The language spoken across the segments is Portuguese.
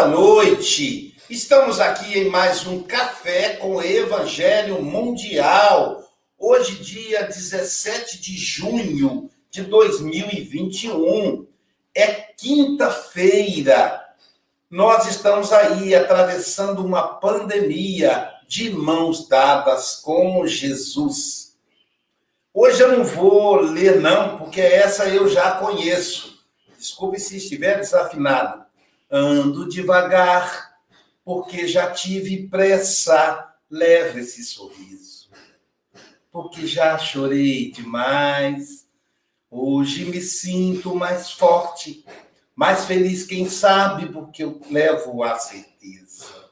boa noite. Estamos aqui em mais um Café com Evangelho Mundial. Hoje, dia 17 de junho de 2021. É quinta-feira. Nós estamos aí atravessando uma pandemia de mãos dadas com Jesus. Hoje eu não vou ler, não, porque essa eu já conheço. Desculpe se estiver desafinado. Ando devagar, porque já tive pressa. Leve esse sorriso, porque já chorei demais. Hoje me sinto mais forte, mais feliz, quem sabe, porque eu levo a certeza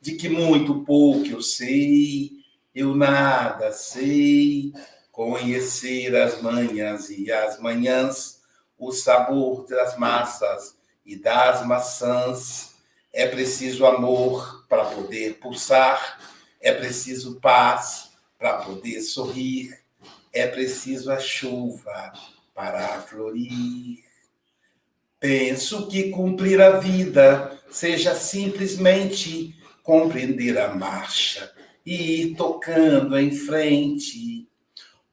de que muito pouco eu sei, eu nada sei. Conhecer as manhãs e as manhãs, o sabor das massas e das maçãs. É preciso amor para poder pulsar, é preciso paz para poder sorrir, é preciso a chuva para florir. Penso que cumprir a vida seja simplesmente compreender a marcha e ir tocando em frente.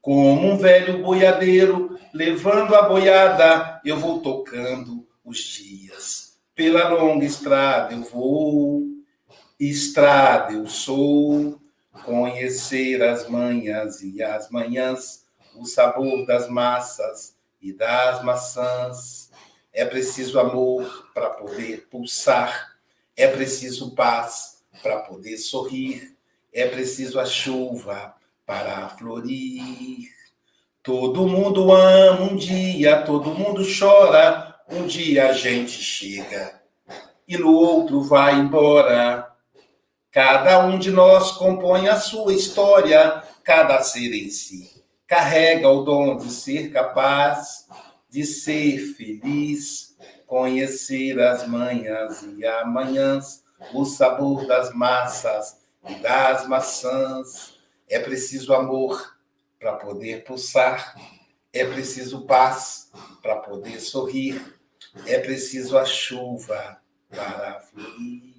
Como um velho boiadeiro levando a boiada, eu vou tocando os dias. Pela longa estrada eu vou, estrada eu sou, conhecer as manhãs e as manhãs, o sabor das massas e das maçãs. É preciso amor para poder pulsar, é preciso paz para poder sorrir, é preciso a chuva para florir. Todo mundo ama um dia, todo mundo chora, um dia a gente chega e no outro vai embora. Cada um de nós compõe a sua história, cada ser em si carrega o dom de ser capaz de ser feliz, conhecer as manhãs e amanhãs o sabor das massas e das maçãs. É preciso amor para poder pulsar, é preciso paz para poder sorrir, é preciso a chuva para fluir.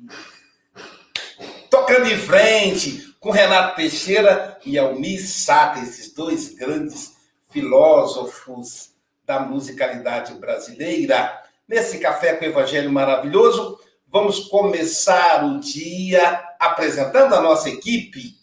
Tocando em frente com Renato Teixeira e Almir Sater, esses dois grandes filósofos da musicalidade brasileira, nesse café com o Evangelho maravilhoso. Vamos começar o dia apresentando a nossa equipe,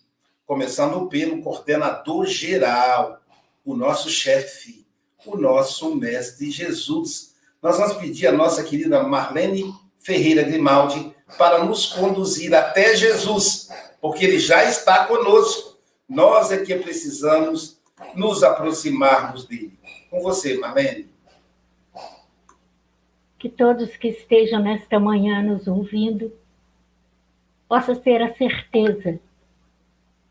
começando pelo coordenador geral, o nosso chefe, o nosso mestre Jesus. Nós vamos pedir a nossa querida Marlene Ferreira Grimaldi para nos conduzir até Jesus, porque ele já está conosco. Nós é que precisamos nos aproximarmos dele. Com você, Marlene que todos que estejam nesta manhã nos ouvindo possa ter a certeza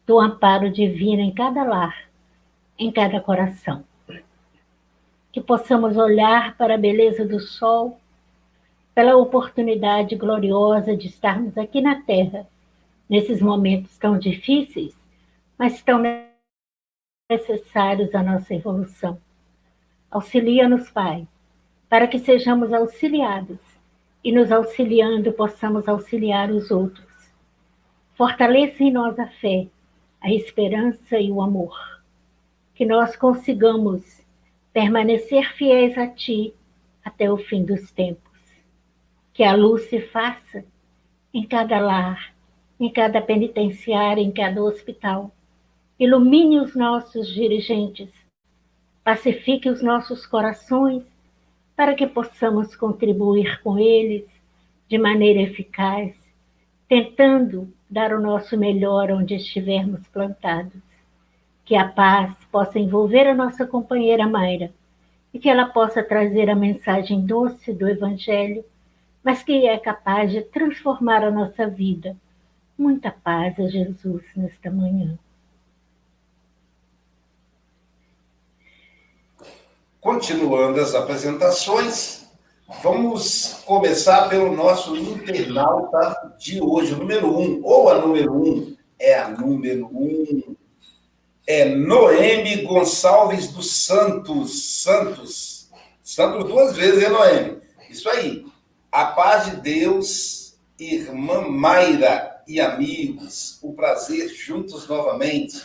do amparo divino em cada lar, em cada coração. Que possamos olhar para a beleza do sol, pela oportunidade gloriosa de estarmos aqui na Terra, nesses momentos tão difíceis, mas tão necessários à nossa evolução. Auxilia-nos, Pai para que sejamos auxiliados e, nos auxiliando, possamos auxiliar os outros. Fortaleça em nós a fé, a esperança e o amor. Que nós consigamos permanecer fiéis a Ti até o fim dos tempos. Que a luz se faça em cada lar, em cada penitenciária, em cada hospital. Ilumine os nossos dirigentes, pacifique os nossos corações para que possamos contribuir com eles de maneira eficaz, tentando dar o nosso melhor onde estivermos plantados. Que a paz possa envolver a nossa companheira Mayra e que ela possa trazer a mensagem doce do Evangelho, mas que é capaz de transformar a nossa vida. Muita paz a Jesus nesta manhã. Continuando as apresentações, vamos começar pelo nosso internauta de hoje, o número um, ou a número um, é a número um, é Noemi Gonçalves dos Santos, Santos, Santos duas vezes, é Noemi? Isso aí. A paz de Deus, irmã Mayra e amigos, o prazer juntos novamente.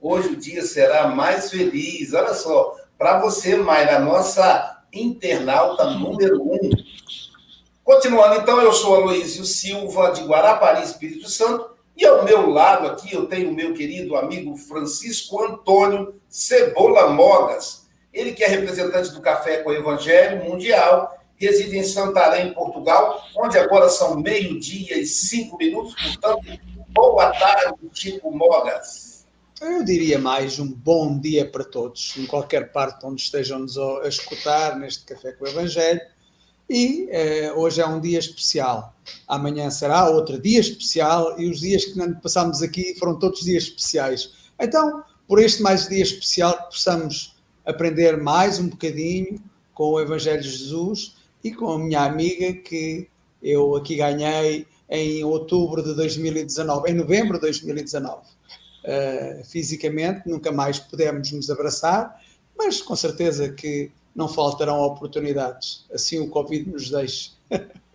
Hoje o dia será mais feliz. Olha só, para você, Mayra, nossa internauta número um. Continuando, então, eu sou Aloysio Silva, de Guarapari, Espírito Santo, e ao meu lado aqui eu tenho o meu querido amigo Francisco Antônio Cebola Mogas. Ele que é representante do Café com o Evangelho Mundial, reside em Santarém, Portugal, onde agora são meio-dia e cinco minutos, portanto, boa tarde, Chico Mogas. Eu diria mais um bom dia para todos, em qualquer parte onde estejam nos a escutar neste Café com o Evangelho. E eh, hoje é um dia especial. Amanhã será outro dia especial e os dias que passamos aqui foram todos dias especiais. Então, por este mais dia especial, possamos aprender mais um bocadinho com o Evangelho de Jesus e com a minha amiga que eu aqui ganhei em outubro de 2019, em novembro de 2019. Uh, eh, fisicamente, nunca mais pudemos nos abraçar, mas com certeza que não faltarão oportunidades, assim o Covid nos deixe.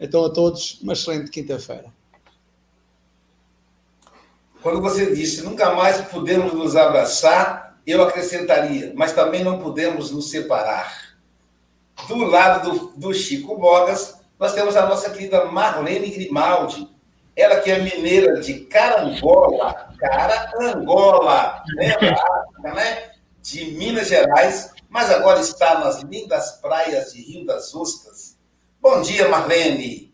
então, a todos, uma excelente quinta-feira. Quando você disse nunca mais podemos nos abraçar, eu acrescentaria, mas também não podemos nos separar. Do lado do, do Chico Bogas, nós temos a nossa querida Marlene Grimaldi, ela que é mineira de Carangola, Carangola, né? né? de Minas Gerais, mas agora está nas lindas praias de Rio das Ostras. Bom dia, Marlene.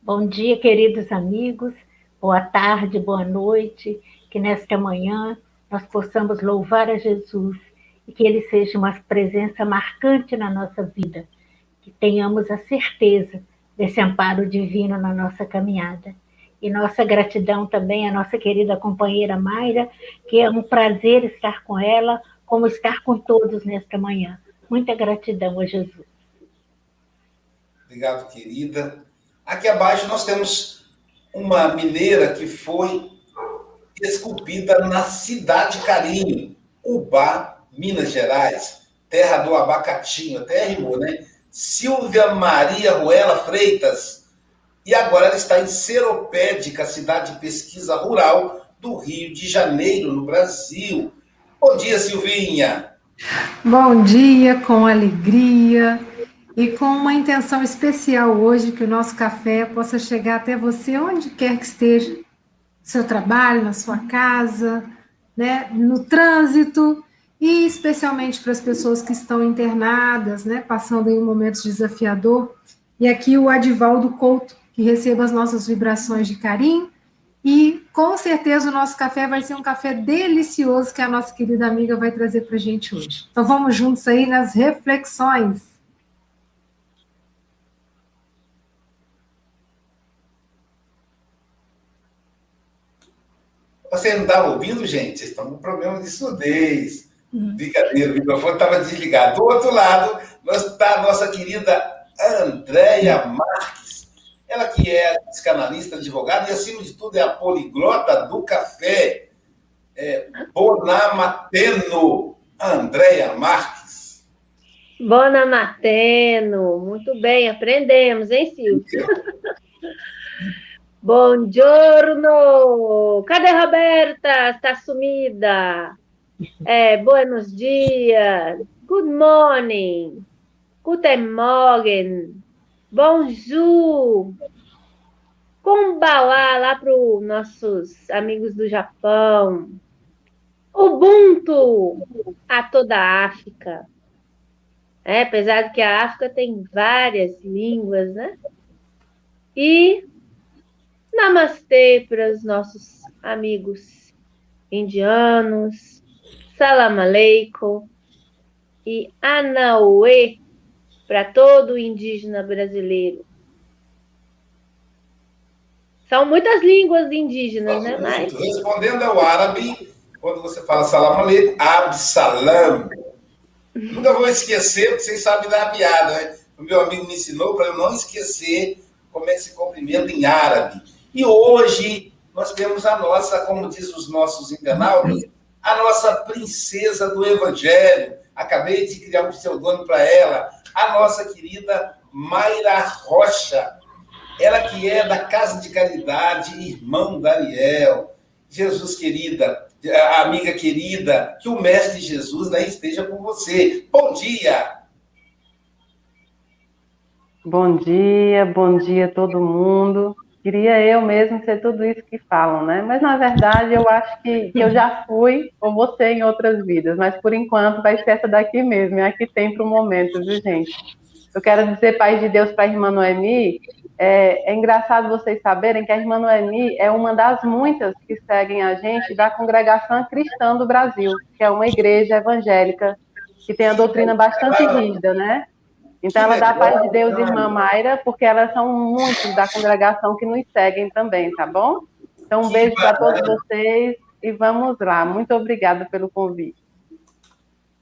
Bom dia, queridos amigos. Boa tarde, boa noite. Que nesta manhã nós possamos louvar a Jesus e que ele seja uma presença marcante na nossa vida. Que tenhamos a certeza desse amparo divino na nossa caminhada. E nossa gratidão também à nossa querida companheira Mayra, que é um prazer estar com ela como estar com todos nesta manhã. Muita gratidão a Jesus. Obrigado, querida. Aqui abaixo nós temos uma mineira que foi esculpida na cidade Carinho, Ubá, Minas Gerais, terra do abacatinho, até rimou, né? Silvia Maria Ruela Freitas. E agora ela está em Seropédica, cidade de pesquisa rural do Rio de Janeiro, no Brasil. Bom dia, Silvinha. Bom dia, com alegria e com uma intenção especial hoje que o nosso café possa chegar até você onde quer que esteja, no seu trabalho, na sua casa, né, no trânsito e especialmente para as pessoas que estão internadas, né, passando em um momento desafiador. E aqui o Adivaldo Couto, que receba as nossas vibrações de carinho e com certeza o nosso café vai ser um café delicioso que a nossa querida amiga vai trazer para a gente hoje. Então vamos juntos aí nas reflexões. Você não estava ouvindo, gente? Vocês estão com problema de surdez. Uhum. Brincadeira, o microfone estava desligado. Do outro lado, está a nossa querida Andréia Marques ela que é psicanalista, advogada e, acima de tudo, é a poliglota do café. É, Bonamateno, Andréia Marques. Bonamateno, muito bem, aprendemos, hein, Silvio? Buongiorno! Cadê a Roberta? Está sumida. É, buenos dias. Good morning. Guten Morgen. Bonjour! Kumbawa lá para os nossos amigos do Japão. Ubuntu a toda a África. É, apesar de que a África tem várias línguas, né? E Namastê para os nossos amigos indianos. Salam aleikum. E Anaue para todo indígena brasileiro. São muitas línguas indígenas, né? Mas... Respondendo ao árabe, quando você fala salam aleikum, absalam. Nunca vou esquecer, porque vocês sabem da piada, né? O meu amigo me ensinou para eu não esquecer como é que se cumprimenta em árabe. E hoje nós temos a nossa, como diz os nossos internautas, a nossa princesa do Evangelho. Acabei de criar um pseudônimo para ela, a nossa querida Mayra Rocha, ela que é da Casa de Caridade, irmão Daniel. Jesus querida, amiga querida, que o Mestre Jesus né, esteja com você. Bom dia! Bom dia, bom dia todo mundo. Queria eu mesmo ser tudo isso que falam, né? Mas na verdade eu acho que, que eu já fui ou vou ser em outras vidas, mas por enquanto vai ser essa daqui mesmo, é a que tem para o momento, viu, gente? Eu quero dizer, Pai de Deus, para a irmã Noemi, é, é, engraçado vocês saberem que a irmã Noemi é uma das muitas que seguem a gente da Congregação Cristã do Brasil, que é uma igreja evangélica que tem a doutrina bastante rígida, né? Então, ela dá paz de Deus, irmã Mayra, porque elas são muitos da congregação que nos seguem também, tá bom? Então, um beijo para todos vocês e vamos lá. Muito obrigada pelo convite.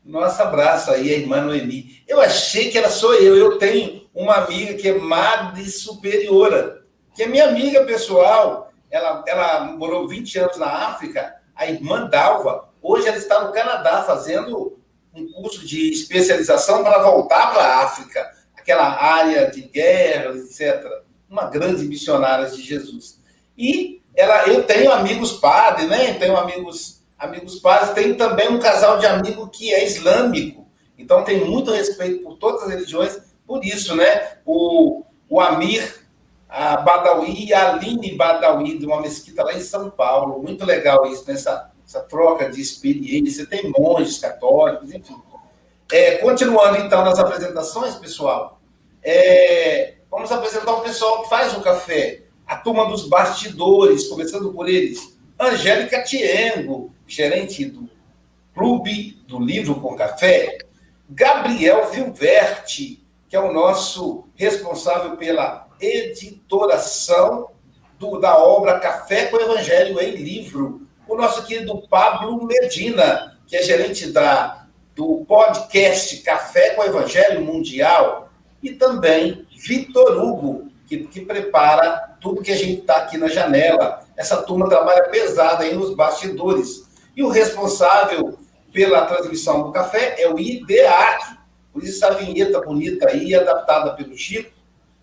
Nosso abraço aí, a irmã Noemi. Eu achei que ela sou eu. Eu tenho uma amiga que é Madre Superiora, que é minha amiga pessoal. Ela, ela morou 20 anos na África, a irmã Dalva. Hoje ela está no Canadá fazendo um curso de especialização para voltar para a África, aquela área de guerra, etc. Uma grande missionária de Jesus. E ela, eu tenho amigos padres, né? Tenho amigos, amigos padres. Tenho também um casal de amigo que é islâmico. Então, tenho muito respeito por todas as religiões. Por isso, né? O, o Amir a Badawi a Aline Badawi, de uma mesquita lá em São Paulo. Muito legal isso, nessa essa troca de experiência, tem monges católicos, enfim. É, continuando, então, nas apresentações, pessoal, é, vamos apresentar o pessoal que faz o café, a turma dos bastidores, começando por eles. Angélica Tiengo, gerente do Clube do Livro com Café. Gabriel Vilverti, que é o nosso responsável pela editoração do, da obra Café com Evangelho em Livro, o nosso querido Pablo Medina, que é gerente da, do podcast Café com Evangelho Mundial, e também Vitor Hugo, que, que prepara tudo que a gente está aqui na janela. Essa turma trabalha pesada aí nos bastidores. E o responsável pela transmissão do café é o IDEAC. Por isso, essa vinheta bonita aí, adaptada pelo Chico,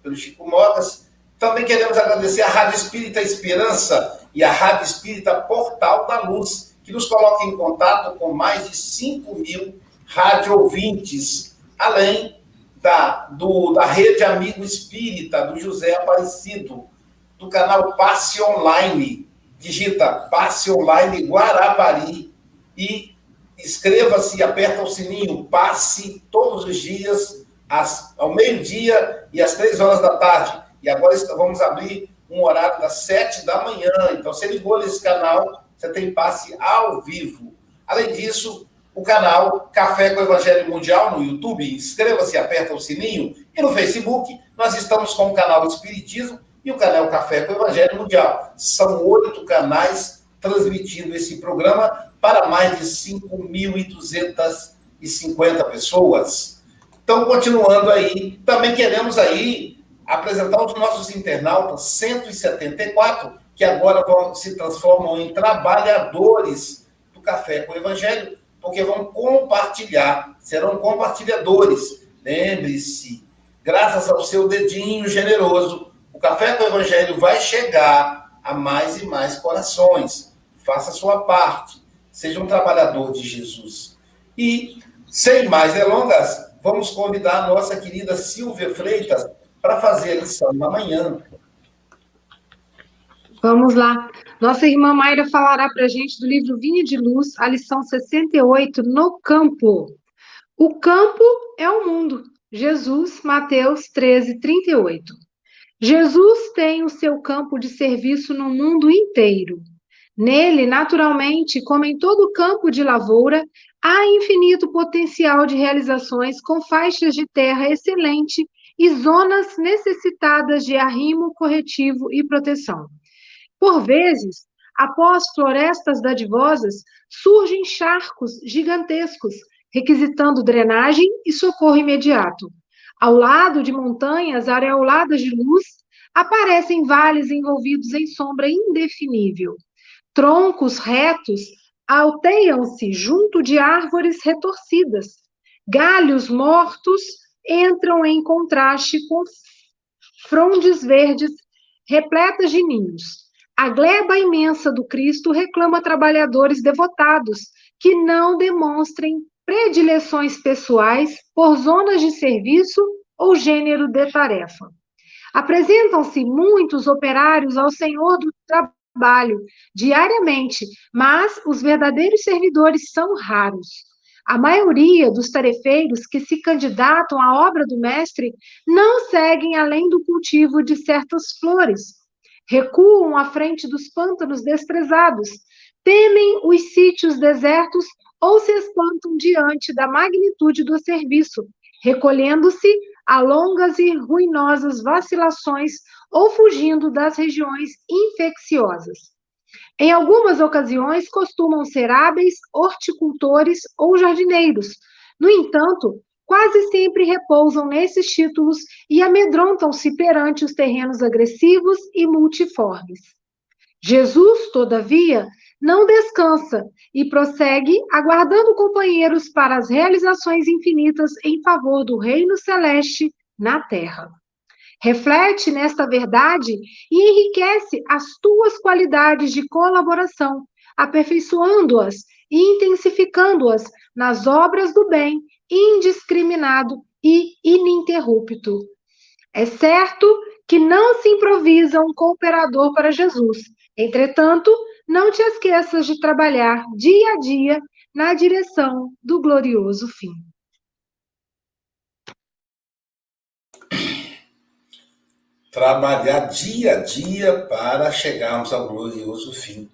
pelo Chico Mogas. Também queremos agradecer à Rádio Espírita Esperança, e a Rádio Espírita Portal da Luz, que nos coloca em contato com mais de 5 mil rádio ouvintes, além da, do, da rede Amigo Espírita, do José Aparecido, do canal Passe Online. Digita Passe Online Guarapari e inscreva-se e aperta o sininho. Passe todos os dias, às, ao meio-dia e às três horas da tarde. E agora vamos abrir um horário das sete da manhã. Então, você ligou nesse canal, você tem passe ao vivo. Além disso, o canal Café com Evangelho Mundial no YouTube, inscreva-se, aperta o sininho. E no Facebook, nós estamos com o canal Espiritismo e o canal Café com Evangelho Mundial. São oito canais transmitindo esse programa para mais de 5.250 pessoas. Então, continuando aí, também queremos aí apresentar os nossos internautas 174, que agora vão, se transformam em trabalhadores do Café com o Evangelho, porque vão compartilhar, serão compartilhadores. Lembre-se, graças ao seu dedinho generoso, o Café com o Evangelho vai chegar a mais e mais corações. Faça a sua parte, seja um trabalhador de Jesus. E, sem mais delongas, vamos convidar a nossa querida Silvia Freitas para fazer a lição da manhã. Vamos lá. Nossa irmã Mayra falará para a gente do livro Vinha de Luz, a lição 68, No Campo. O campo é o mundo. Jesus, Mateus 13, 38. Jesus tem o seu campo de serviço no mundo inteiro. Nele, naturalmente, como em todo campo de lavoura, há infinito potencial de realizações com faixas de terra excelente e zonas necessitadas de arrimo corretivo e proteção. Por vezes, após florestas dadivosas, surgem charcos gigantescos, requisitando drenagem e socorro imediato. Ao lado de montanhas areoladas de luz, aparecem vales envolvidos em sombra indefinível. Troncos retos alteiam-se junto de árvores retorcidas. Galhos mortos entram em contraste com frondes verdes repletas de ninhos. A gleba imensa do Cristo reclama trabalhadores devotados que não demonstrem predileções pessoais por zonas de serviço ou gênero de tarefa. Apresentam-se muitos operários ao Senhor do trabalho diariamente, mas os verdadeiros servidores são raros. A maioria dos tarefeiros que se candidatam à obra do mestre não seguem além do cultivo de certas flores, recuam à frente dos pântanos desprezados, temem os sítios desertos ou se espantam diante da magnitude do serviço, recolhendo-se a longas e ruinosas vacilações ou fugindo das regiões infecciosas. Em algumas ocasiões, costumam ser hábeis horticultores ou jardineiros. No entanto, quase sempre repousam nesses títulos e amedrontam-se perante os terrenos agressivos e multiformes. Jesus, todavia, não descansa e prossegue aguardando companheiros para as realizações infinitas em favor do reino celeste na terra. Reflete nesta verdade e enriquece as tuas qualidades de colaboração, aperfeiçoando-as e intensificando-as nas obras do bem indiscriminado e ininterrupto. É certo que não se improvisa um cooperador para Jesus. Entretanto, não te esqueças de trabalhar dia a dia na direção do glorioso fim. Trabalhar dia a dia para chegarmos ao glorioso fim.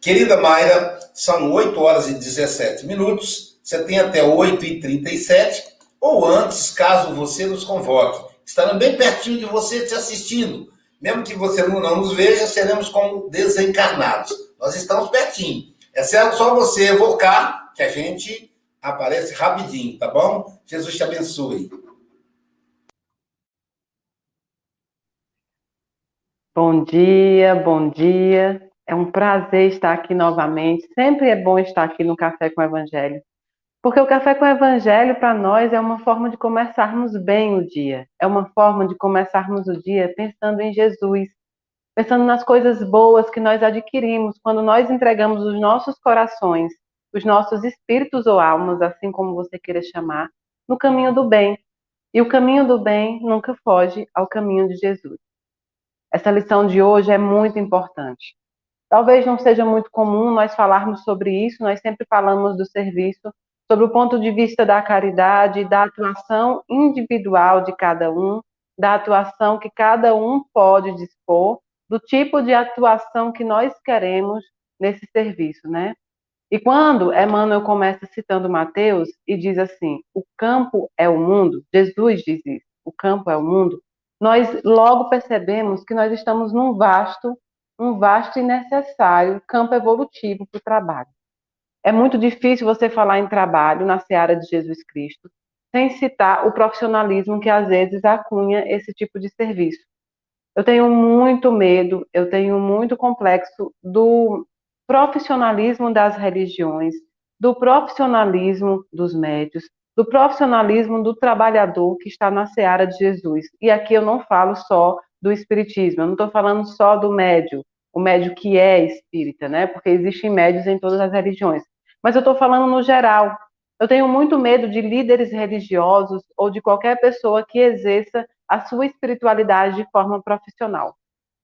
Querida Mayra, são 8 horas e 17 minutos. Você tem até 8h37, ou antes, caso você nos convoque. Estarão bem pertinho de você te assistindo. Mesmo que você não, nos veja, seremos como desencarnados. Nós estamos pertinho. É certo só você evocar que a gente aparece rapidinho, tá bom? Jesus te abençoe. Bom dia, bom dia. É um prazer estar aqui novamente. Sempre é bom estar aqui no Café com o Evangelho. Porque o café com o evangelho para nós é uma forma de começarmos bem o dia, é uma forma de começarmos o dia pensando em Jesus, pensando nas coisas boas que nós adquirimos quando nós entregamos os nossos corações, os nossos espíritos ou almas, assim como você queira chamar, no caminho do bem. E o caminho do bem nunca foge ao caminho de Jesus. Essa lição de hoje é muito importante. Talvez não seja muito comum nós falarmos sobre isso, nós sempre falamos do serviço, sobre o ponto de vista da caridade, da atuação individual de cada um, da atuação que cada um pode dispor, do tipo de atuação que nós queremos nesse serviço, né? E quando Emmanuel começa citando Mateus e diz assim: o campo é o mundo, Jesus diz isso, o campo é o mundo, nós logo percebemos que nós estamos num vasto, um vasto e necessário campo evolutivo para o trabalho. É muito difícil você falar em trabalho na seara de Jesus Cristo sem citar o profissionalismo que às vezes acunha esse tipo de serviço. Eu tenho muito medo, eu tenho muito complexo do profissionalismo das religiões, do profissionalismo dos médios, do profissionalismo do trabalhador que está na seara de Jesus. E aqui eu não falo só do espiritismo, eu não estou falando só do médio, o médio que é espírita, né? Porque existem médios em todas as religiões mas eu estou falando no geral. Eu tenho muito medo de líderes religiosos ou de qualquer pessoa que exerça a sua espiritualidade de forma profissional.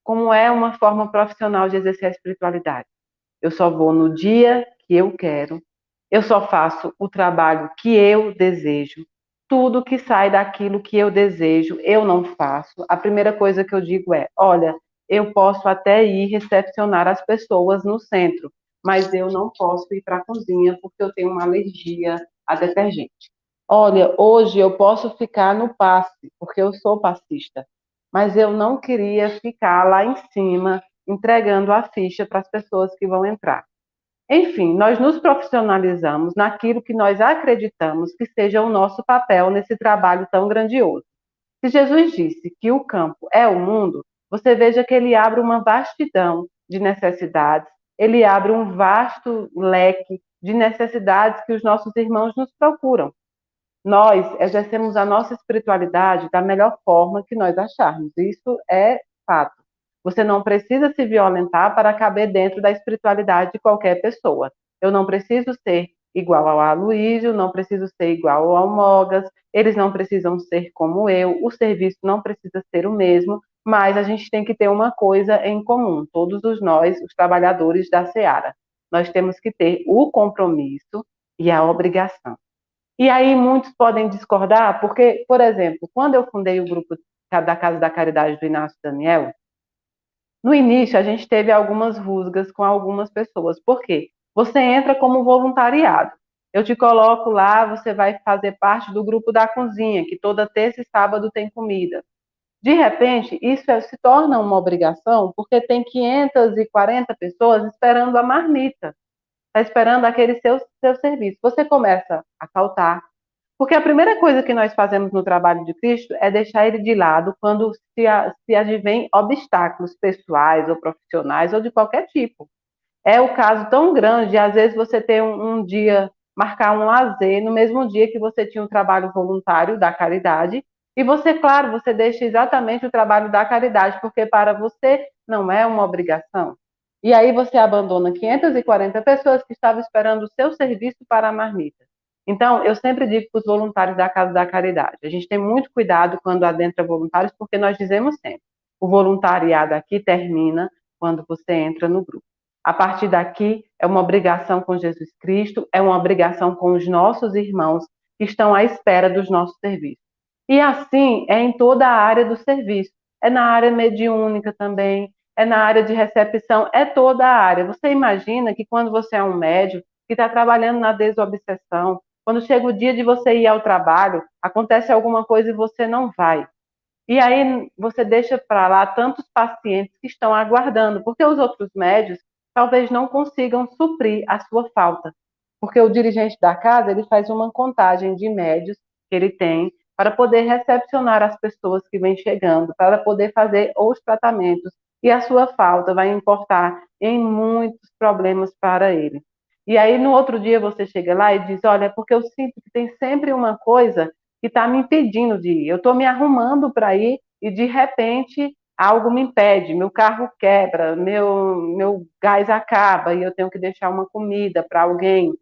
Como é uma forma profissional de exercer a espiritualidade? Eu só vou no dia que eu quero, eu só faço o trabalho que eu desejo, tudo que sai daquilo que eu desejo, eu não faço. A primeira coisa que eu digo é: olha, eu posso até ir recepcionar as pessoas no centro, mas eu não posso ir para a cozinha porque eu tenho uma alergia a detergente. Olha, hoje eu posso ficar no passe, porque eu sou passista, mas eu não queria ficar lá em cima entregando a ficha para as pessoas que vão entrar. Enfim, nós nos profissionalizamos naquilo que nós acreditamos que seja o nosso papel nesse trabalho tão grandioso. Se Jesus disse que o campo é o mundo, você veja que ele abre uma vastidão de necessidades, ele abre um vasto leque de necessidades que os nossos irmãos nos procuram. nós exercemos a nossa espiritualidade da melhor forma que nós acharmos. Isso é fato. Você não precisa se violentar para caber dentro da espiritualidade de qualquer pessoa. Eu não preciso ser igual ao Aloísio, não preciso ser igual ao Mogas, eles não precisam ser como eu, o serviço não precisa ser o mesmo, mas a gente tem que ter uma coisa em comum, todos os nós, os trabalhadores da Seara. Nós temos que ter o compromisso e a obrigação. E aí muitos podem discordar, porque, por exemplo, quando eu fundei o grupo da Casa da Caridade do Inácio Daniel, no início a gente teve algumas rusgas com algumas pessoas. Por quê? Você entra como voluntariado. Eu te coloco lá, você vai fazer parte do grupo da cozinha, que toda terça e sábado tem comida. De repente, isso é, se torna uma obrigação, porque tem 540 pessoas esperando a marmita, está esperando aquele seu, seu serviço. Você começa a faltar, porque a primeira coisa que nós fazemos no trabalho de Cristo é deixar ele de lado quando se, se advém obstáculos pessoais ou profissionais ou de qualquer tipo. É o caso tão grande, às vezes você tem um, um dia, marcar um lazer no mesmo dia que você tinha um trabalho voluntário da caridade, e você, claro, você deixa exatamente o trabalho da caridade, porque para você não é uma obrigação. E aí você abandona 540 pessoas que estavam esperando o seu serviço para a marmita. Então, eu sempre digo para os voluntários da Casa da Caridade, a gente tem muito cuidado quando adentra voluntários, porque nós dizemos sempre, o voluntariado aqui termina quando você entra no grupo. A partir daqui, é uma obrigação com Jesus Cristo, é uma obrigação com os nossos irmãos que estão à espera dos nossos serviços. E assim é em toda a área do serviço. É na área mediúnica também, é na área de recepção, é toda a área. Você imagina que quando você é um médico que está trabalhando na desobsessão, quando chega o dia de você ir ao trabalho, acontece alguma coisa e você não vai. E aí você deixa para lá tantos pacientes que estão aguardando, porque os outros médios talvez não consigam suprir a sua falta. Porque o dirigente da casa, ele faz uma contagem de médios que ele tem para poder recepcionar as pessoas que vêm chegando, para poder fazer os tratamentos. E a sua falta vai importar em muitos problemas para ele. E aí, no outro dia, você chega lá e diz: Olha, porque eu sinto que tem sempre uma coisa que está me impedindo de ir. Eu estou me arrumando para ir e, de repente, algo me impede. Meu carro quebra, meu, meu gás acaba e eu tenho que deixar uma comida para alguém.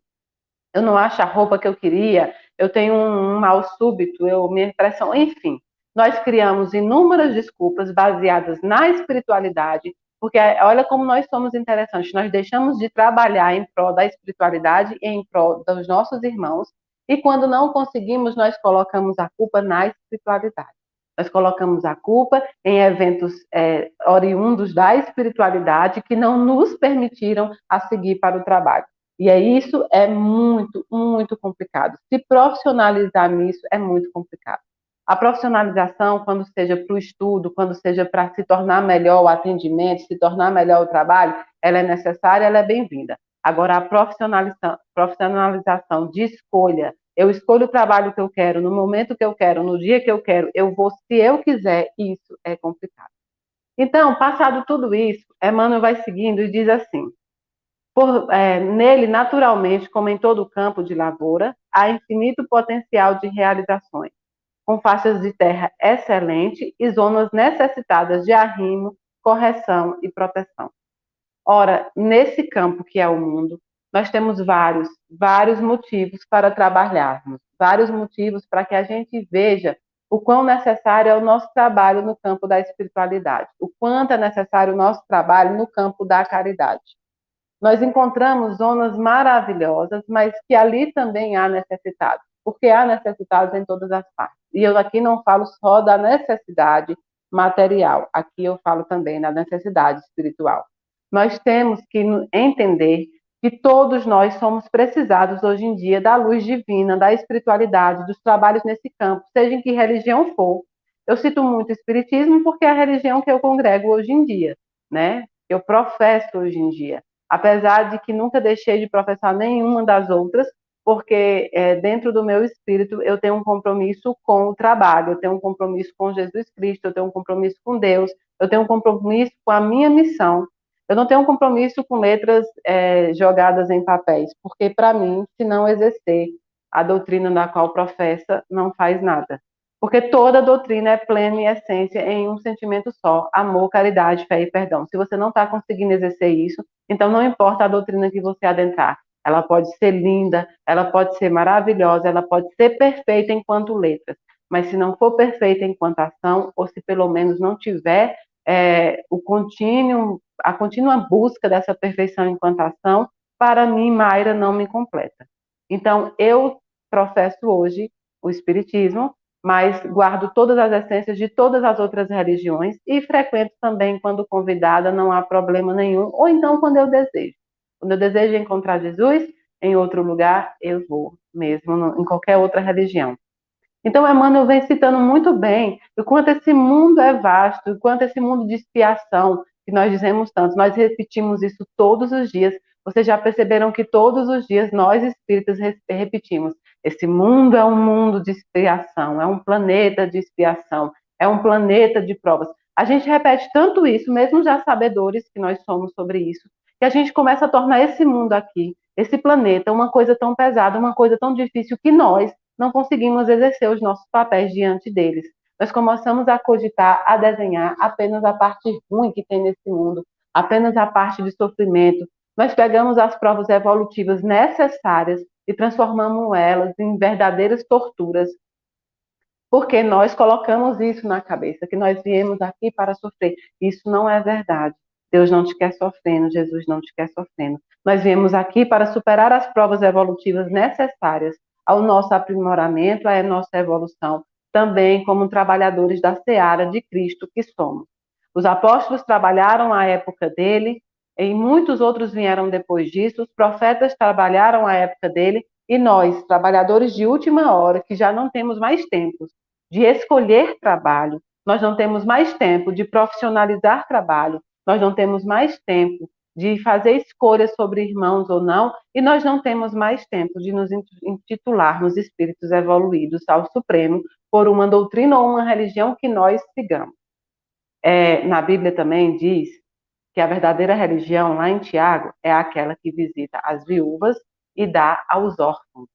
Eu não acho a roupa que eu queria, eu tenho um, um mal súbito, eu minha pressão, enfim. Nós criamos inúmeras desculpas baseadas na espiritualidade, porque olha como nós somos interessantes. Nós deixamos de trabalhar em prol da espiritualidade e em prol dos nossos irmãos, e quando não conseguimos, nós colocamos a culpa na espiritualidade. Nós colocamos a culpa em eventos é, oriundos da espiritualidade que não nos permitiram a seguir para o trabalho. E é isso é muito, muito complicado. Se profissionalizar nisso é muito complicado. A profissionalização, quando seja para o estudo, quando seja para se tornar melhor o atendimento, se tornar melhor o trabalho, ela é necessária, ela é bem-vinda. Agora, a profissionalização, profissionalização de escolha, eu escolho o trabalho que eu quero, no momento que eu quero, no dia que eu quero, eu vou se eu quiser, isso é complicado. Então, passado tudo isso, Emmanuel vai seguindo e diz assim: por, é, nele, naturalmente, como em todo o campo de lavoura, há infinito potencial de realizações, com faixas de terra excelente e zonas necessitadas de arrimo, correção e proteção. Ora, nesse campo que é o mundo, nós temos vários, vários motivos para trabalharmos, vários motivos para que a gente veja o quão necessário é o nosso trabalho no campo da espiritualidade, o quanto é necessário o nosso trabalho no campo da caridade nós encontramos zonas maravilhosas, mas que ali também há necessitados, porque há necessitados em todas as partes. E eu aqui não falo só da necessidade material, aqui eu falo também da necessidade espiritual. Nós temos que entender que todos nós somos precisados hoje em dia da luz divina, da espiritualidade, dos trabalhos nesse campo, seja em que religião for. Eu cito muito o espiritismo porque é a religião que eu congrego hoje em dia, né? Eu professo hoje em dia apesar de que nunca deixei de professar nenhuma das outras, porque é, dentro do meu espírito eu tenho um compromisso com o trabalho, eu tenho um compromisso com Jesus Cristo, eu tenho um compromisso com Deus, eu tenho um compromisso com a minha missão. Eu não tenho um compromisso com letras é, jogadas em papéis, porque para mim, se não exercer a doutrina da qual professa não faz nada. Porque toda doutrina é plena e essência em um sentimento só: amor, caridade, fé e perdão. Se você não está conseguindo exercer isso, então não importa a doutrina que você adentrar. Ela pode ser linda, ela pode ser maravilhosa, ela pode ser perfeita enquanto letras. Mas se não for perfeita enquanto ação, ou se pelo menos não tiver é, o contínuo, a contínua busca dessa perfeição enquanto ação, para mim, Mayra não me completa. Então, eu professo hoje o Espiritismo, mas guardo todas as essências de todas as outras religiões e frequento também quando convidada, não há problema nenhum, ou então quando eu desejo. Quando eu desejo encontrar Jesus em outro lugar, eu vou, mesmo no, em qualquer outra religião. Então, Emmanuel vem citando muito bem o quanto esse mundo é vasto, o quanto esse mundo de expiação, que nós dizemos tanto, nós repetimos isso todos os dias. Vocês já perceberam que todos os dias nós espíritas repetimos: esse mundo é um mundo de expiação, é um planeta de expiação, é um planeta de provas. A gente repete tanto isso, mesmo já sabedores que nós somos sobre isso, que a gente começa a tornar esse mundo aqui, esse planeta, uma coisa tão pesada, uma coisa tão difícil que nós não conseguimos exercer os nossos papéis diante deles. Nós começamos a cogitar, a desenhar apenas a parte ruim que tem nesse mundo, apenas a parte de sofrimento. Nós pegamos as provas evolutivas necessárias e transformamos elas em verdadeiras torturas. Porque nós colocamos isso na cabeça, que nós viemos aqui para sofrer. Isso não é verdade. Deus não te quer sofrendo, Jesus não te quer sofrendo. Nós viemos aqui para superar as provas evolutivas necessárias ao nosso aprimoramento, à nossa evolução, também como trabalhadores da seara de Cristo que somos. Os apóstolos trabalharam à época dele, e muitos outros vieram depois disso, os profetas trabalharam à época dele, e nós, trabalhadores de última hora, que já não temos mais tempo de escolher trabalho, nós não temos mais tempo de profissionalizar trabalho, nós não temos mais tempo de fazer escolhas sobre irmãos ou não, e nós não temos mais tempo de nos intitularmos espíritos evoluídos ao Supremo por uma doutrina ou uma religião que nós sigamos. É, na Bíblia também diz que a verdadeira religião, lá em Tiago, é aquela que visita as viúvas e dá aos órfãos.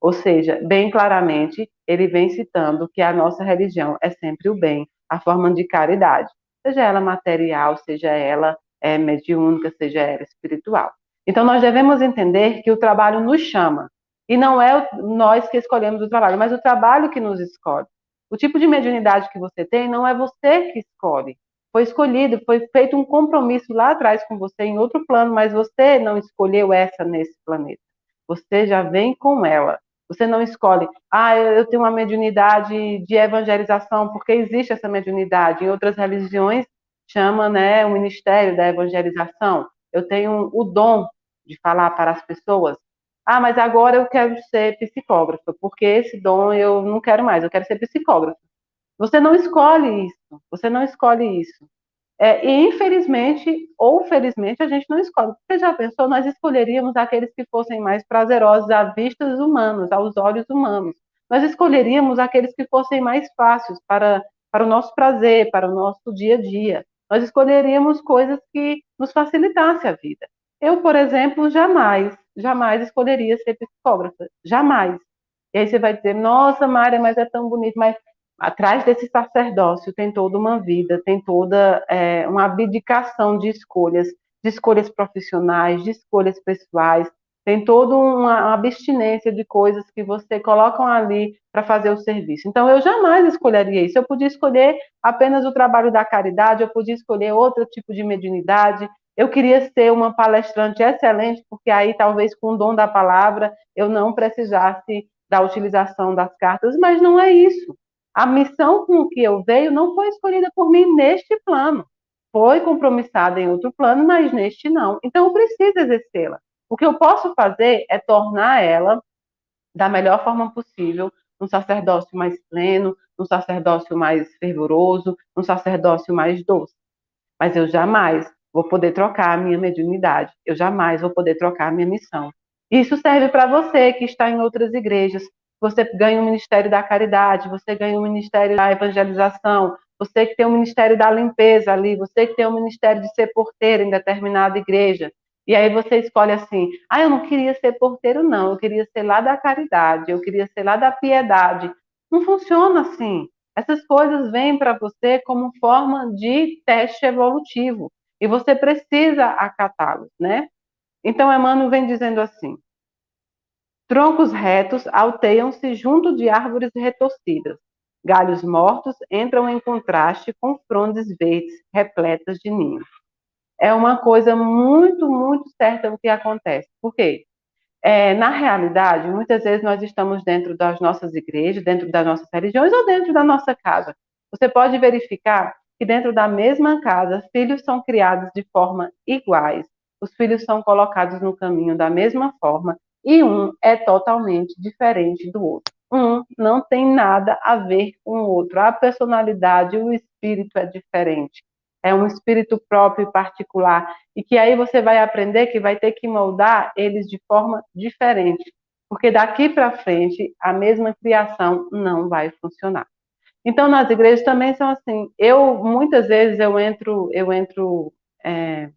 Ou seja, bem claramente, ele vem citando que a nossa religião é sempre o bem, a forma de caridade, seja ela material, seja ela é, mediúnica, seja ela espiritual. Então, nós devemos entender que o trabalho nos chama, e não é nós que escolhemos o trabalho, mas o trabalho que nos escolhe. O tipo de mediunidade que você tem não é você que escolhe, foi escolhido, foi feito um compromisso lá atrás com você em outro plano, mas você não escolheu essa nesse planeta. Você já vem com ela. Você não escolhe, ah, eu tenho uma mediunidade de evangelização, porque existe essa mediunidade. Em outras religiões, chama né, o ministério da evangelização. Eu tenho o dom de falar para as pessoas. Ah, mas agora eu quero ser psicógrafa, porque esse dom eu não quero mais, eu quero ser psicógrafa. Você não escolhe isso, você não escolhe isso. É, e infelizmente, ou felizmente, a gente não escolhe. Você já pensou, nós escolheríamos aqueles que fossem mais prazerosos à vista humanos, aos olhos humanos. Nós escolheríamos aqueles que fossem mais fáceis para, para o nosso prazer, para o nosso dia a dia. Nós escolheríamos coisas que nos facilitassem a vida. Eu, por exemplo, jamais, jamais escolheria ser psicógrafa. Jamais. E aí você vai dizer, nossa, Mária, mas é tão bonito. Mas atrás desse sacerdócio tem toda uma vida, tem toda é, uma abdicação de escolhas, de escolhas profissionais, de escolhas pessoais, tem toda uma abstinência de coisas que você colocam ali para fazer o serviço. Então, eu jamais escolheria isso. Eu podia escolher apenas o trabalho da caridade, eu podia escolher outro tipo de mediunidade. Eu queria ser uma palestrante excelente, porque aí talvez com o dom da palavra eu não precisasse da utilização das cartas, mas não é isso. A missão com que eu veio não foi escolhida por mim neste plano. Foi compromissada em outro plano, mas neste não. Então eu preciso exercê-la. O que eu posso fazer é tornar ela da melhor forma possível, um sacerdócio mais pleno, um sacerdócio mais fervoroso, um sacerdócio mais doce. Mas eu jamais vou poder trocar a minha mediunidade, eu jamais vou poder trocar a minha missão. Isso serve para você que está em outras igrejas, você ganha o Ministério da Caridade, você ganha o Ministério da Evangelização, você que tem o Ministério da Limpeza ali, você que tem o Ministério de ser porteiro em determinada igreja. E aí você escolhe assim: ah, eu não queria ser porteiro, não, eu queria ser lá da caridade, eu queria ser lá da piedade. Não funciona assim. Essas coisas vêm para você como forma de teste evolutivo e você precisa acatá-los, né? Então, Emmanuel vem dizendo assim: troncos retos alteiam-se junto de árvores retorcidas, galhos mortos entram em contraste com frondes verdes repletas de ninhos. É uma coisa muito, muito certa o que acontece. Por quê? É, na realidade, muitas vezes nós estamos dentro das nossas igrejas, dentro das nossas religiões ou dentro da nossa casa. Você pode verificar que dentro da mesma casa, filhos são criados de forma iguais. Os filhos são colocados no caminho da mesma forma e um é totalmente diferente do outro. Um não tem nada a ver com o outro. A personalidade, o espírito é diferente é um espírito próprio e particular, e que aí você vai aprender que vai ter que moldar eles de forma diferente, porque daqui para frente a mesma criação não vai funcionar. Então nas igrejas também são assim. Eu muitas vezes eu entro eu entro é,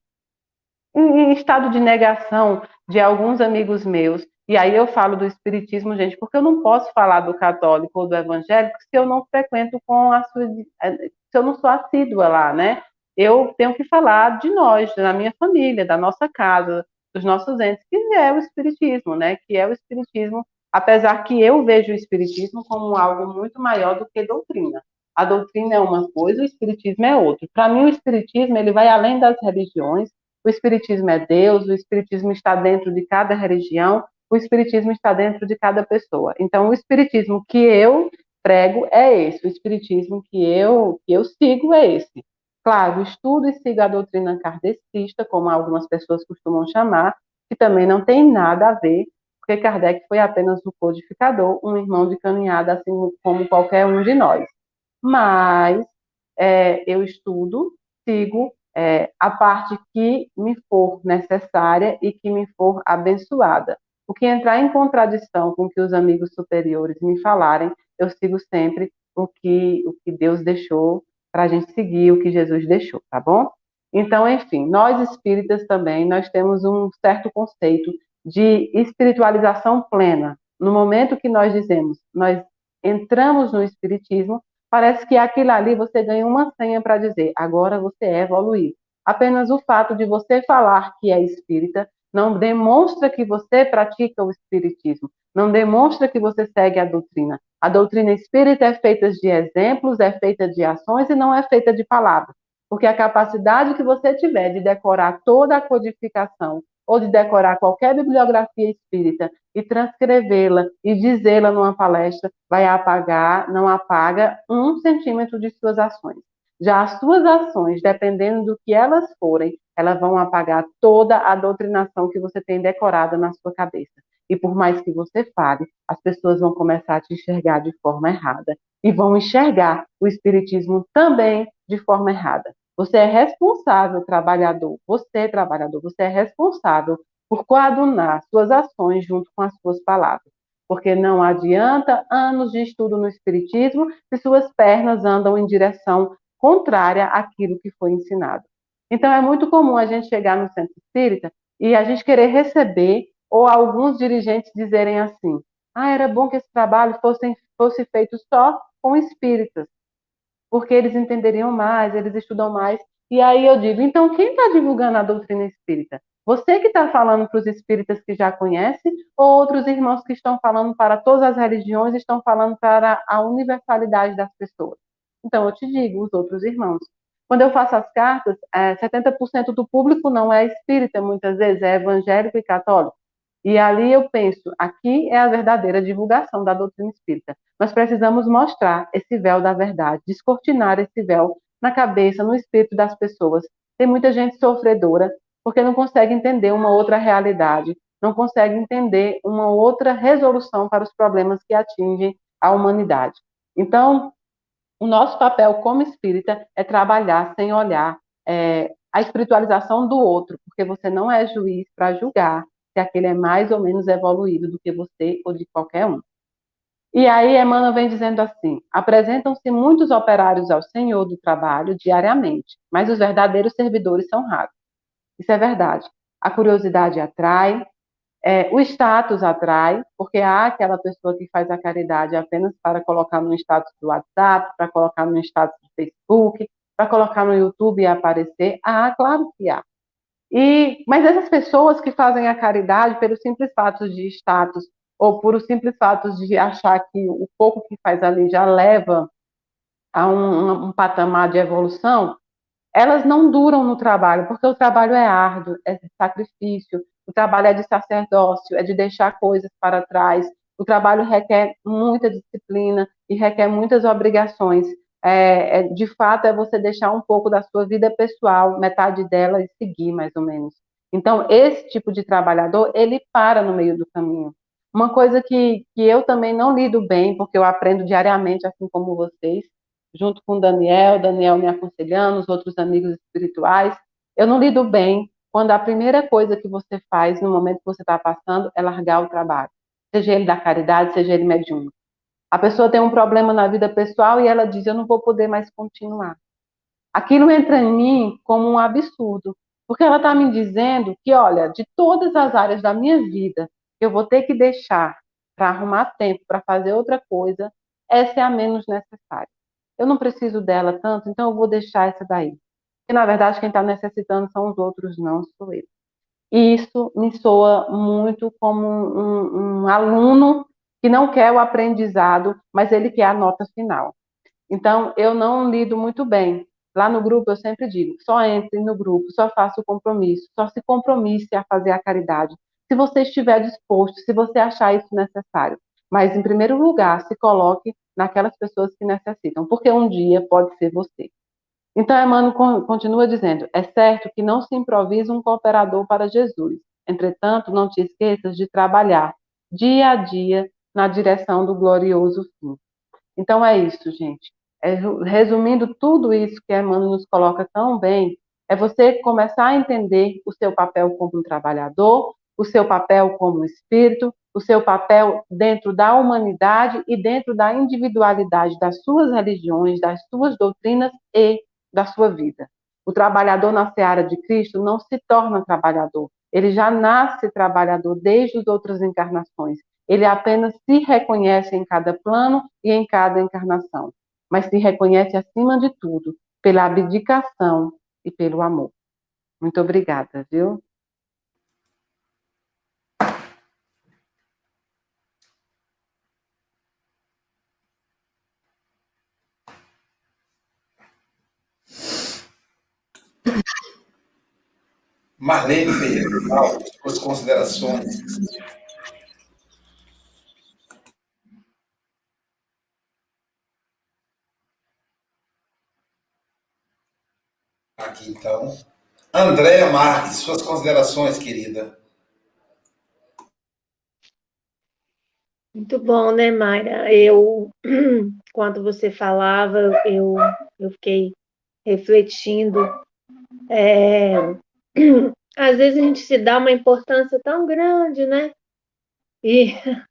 em estado de negação de alguns amigos meus e aí eu falo do espiritismo, gente, porque eu não posso falar do católico ou do evangélico se eu não frequento com a sua, se eu não sou assídua lá, né? eu tenho que falar de nós, da minha família, da nossa casa, dos nossos entes, que é o espiritismo, né? Que é o espiritismo, apesar que eu vejo o espiritismo como algo muito maior do que doutrina. A doutrina é uma coisa, o espiritismo é outra. Para mim, o espiritismo ele vai além das religiões. O espiritismo é Deus, o espiritismo está dentro de cada religião, o espiritismo está dentro de cada pessoa. Então, o espiritismo que eu prego é esse, o espiritismo que eu que eu sigo é esse. Claro, estudo e siga a doutrina kardecista, como algumas pessoas costumam chamar, que também não tem nada a ver, porque Kardec foi apenas um codificador, um irmão de caminhada, assim como qualquer um de nós. Mas é, eu estudo, sigo é, a parte que me for necessária e que me for abençoada. O que entrar em contradição com o que os amigos superiores me falarem, eu sigo sempre o que, o que Deus deixou para a gente seguir o que Jesus deixou, tá bom? Então, enfim, nós espíritas também, nós temos um certo conceito de espiritualização plena. No momento que nós dizemos, nós entramos no espiritismo, parece que aquilo ali você ganha uma senha para dizer, agora você é evoluído. Apenas o fato de você falar que é espírita não demonstra que você pratica o espiritismo, não demonstra que você segue a doutrina. A doutrina espírita é feita de exemplos, é feita de ações e não é feita de palavras. Porque a capacidade que você tiver de decorar toda a codificação ou de decorar qualquer bibliografia espírita e transcrevê-la e dizê-la numa palestra, vai apagar, não apaga um centímetro de suas ações. Já as suas ações, dependendo do que elas forem, elas vão apagar toda a doutrinação que você tem decorada na sua cabeça. E por mais que você fale, as pessoas vão começar a te enxergar de forma errada. E vão enxergar o Espiritismo também de forma errada. Você é responsável, trabalhador. Você, trabalhador, você é responsável por coadunar suas ações junto com as suas palavras. Porque não adianta anos de estudo no Espiritismo se suas pernas andam em direção contrária àquilo que foi ensinado. Então, é muito comum a gente chegar no centro espírita e a gente querer receber ou alguns dirigentes dizerem assim: ah, era bom que esse trabalho fosse, fosse feito só com espíritas, porque eles entenderiam mais, eles estudam mais. E aí eu digo: então quem está divulgando a doutrina espírita? Você que está falando para os espíritas que já conhecem, ou outros irmãos que estão falando para todas as religiões, estão falando para a universalidade das pessoas? Então eu te digo, os outros irmãos. Quando eu faço as cartas, é, 70% do público não é espírita, muitas vezes é evangélico e católico. E ali eu penso, aqui é a verdadeira divulgação da doutrina espírita. Nós precisamos mostrar esse véu da verdade, descortinar esse véu na cabeça, no espírito das pessoas. Tem muita gente sofredora porque não consegue entender uma outra realidade, não consegue entender uma outra resolução para os problemas que atingem a humanidade. Então, o nosso papel como espírita é trabalhar sem olhar é, a espiritualização do outro, porque você não é juiz para julgar, se aquele é mais ou menos evoluído do que você ou de qualquer um. E aí Emmanuel vem dizendo assim: apresentam-se muitos operários ao Senhor do trabalho diariamente, mas os verdadeiros servidores são raros. Isso é verdade. A curiosidade atrai, é, o status atrai, porque há aquela pessoa que faz a caridade apenas para colocar no status do WhatsApp, para colocar no status do Facebook, para colocar no YouTube e aparecer. Ah, claro que há. E, mas essas pessoas que fazem a caridade pelo simples fato de status ou por o simples fato de achar que o pouco que faz ali já leva a um, um patamar de evolução, elas não duram no trabalho, porque o trabalho é árduo, é de sacrifício, o trabalho é de sacerdócio, é de deixar coisas para trás, o trabalho requer muita disciplina e requer muitas obrigações. É, é, de fato, é você deixar um pouco da sua vida pessoal, metade dela, e seguir, mais ou menos. Então, esse tipo de trabalhador, ele para no meio do caminho. Uma coisa que, que eu também não lido bem, porque eu aprendo diariamente, assim como vocês, junto com o Daniel, Daniel me aconselhando, os outros amigos espirituais, eu não lido bem quando a primeira coisa que você faz no momento que você está passando é largar o trabalho, seja ele da caridade, seja ele mediúnico. A pessoa tem um problema na vida pessoal e ela diz: Eu não vou poder mais continuar. Aquilo entra em mim como um absurdo, porque ela está me dizendo que, olha, de todas as áreas da minha vida eu vou ter que deixar para arrumar tempo para fazer outra coisa, essa é a menos necessária eu não preciso dela tanto, então eu vou deixar essa daí. E na verdade quem está necessitando são os outros, não sou eu. E isso me soa muito como um, um, aluno que não quer o aprendizado, mas ele quer a nota final. Então eu não lido muito bem. Lá no grupo eu sempre digo: só entre no grupo, só faça o compromisso, só se compromisse a fazer a caridade. Se você estiver disposto, se você achar isso necessário. Mas, em primeiro lugar, se coloque naquelas pessoas que necessitam, porque um dia pode ser você. Então, Emmanuel continua dizendo: é certo que não se improvisa um cooperador para Jesus. Entretanto, não te esqueças de trabalhar dia a dia na direção do glorioso fim. Então, é isso, gente. É, resumindo tudo isso que Emmanuel nos coloca tão bem, é você começar a entender o seu papel como um trabalhador, o seu papel como espírito, o seu papel dentro da humanidade e dentro da individualidade das suas religiões, das suas doutrinas e da sua vida. O trabalhador na seara de Cristo não se torna trabalhador, ele já nasce trabalhador desde as outras encarnações. Ele apenas se reconhece em cada plano e em cada encarnação, mas se reconhece acima de tudo pela abdicação e pelo amor. Muito obrigada, viu? Marlene Ferreira, suas considerações. Aqui então. Andréa Marques, suas considerações, querida. Muito bom, né, Mayra? Eu, quando você falava, eu, eu fiquei refletindo é, às vezes a gente se dá uma importância tão grande, né? E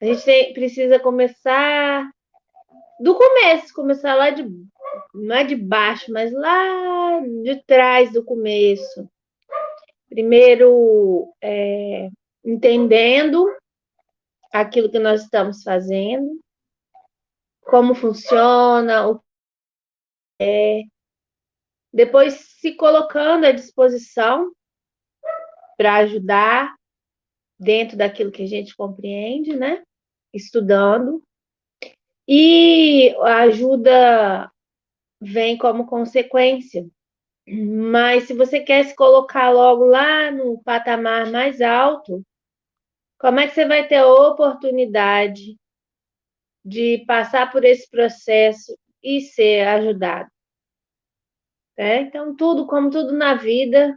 a gente tem, precisa começar do começo, começar lá de não é de baixo, mas lá de trás do começo. Primeiro, é, entendendo aquilo que nós estamos fazendo, como funciona, o que é, depois se colocando à disposição para ajudar dentro daquilo que a gente compreende, né? Estudando. E a ajuda vem como consequência. Mas se você quer se colocar logo lá no patamar mais alto, como é que você vai ter a oportunidade de passar por esse processo e ser ajudado? Né? Então, tudo, como tudo na vida,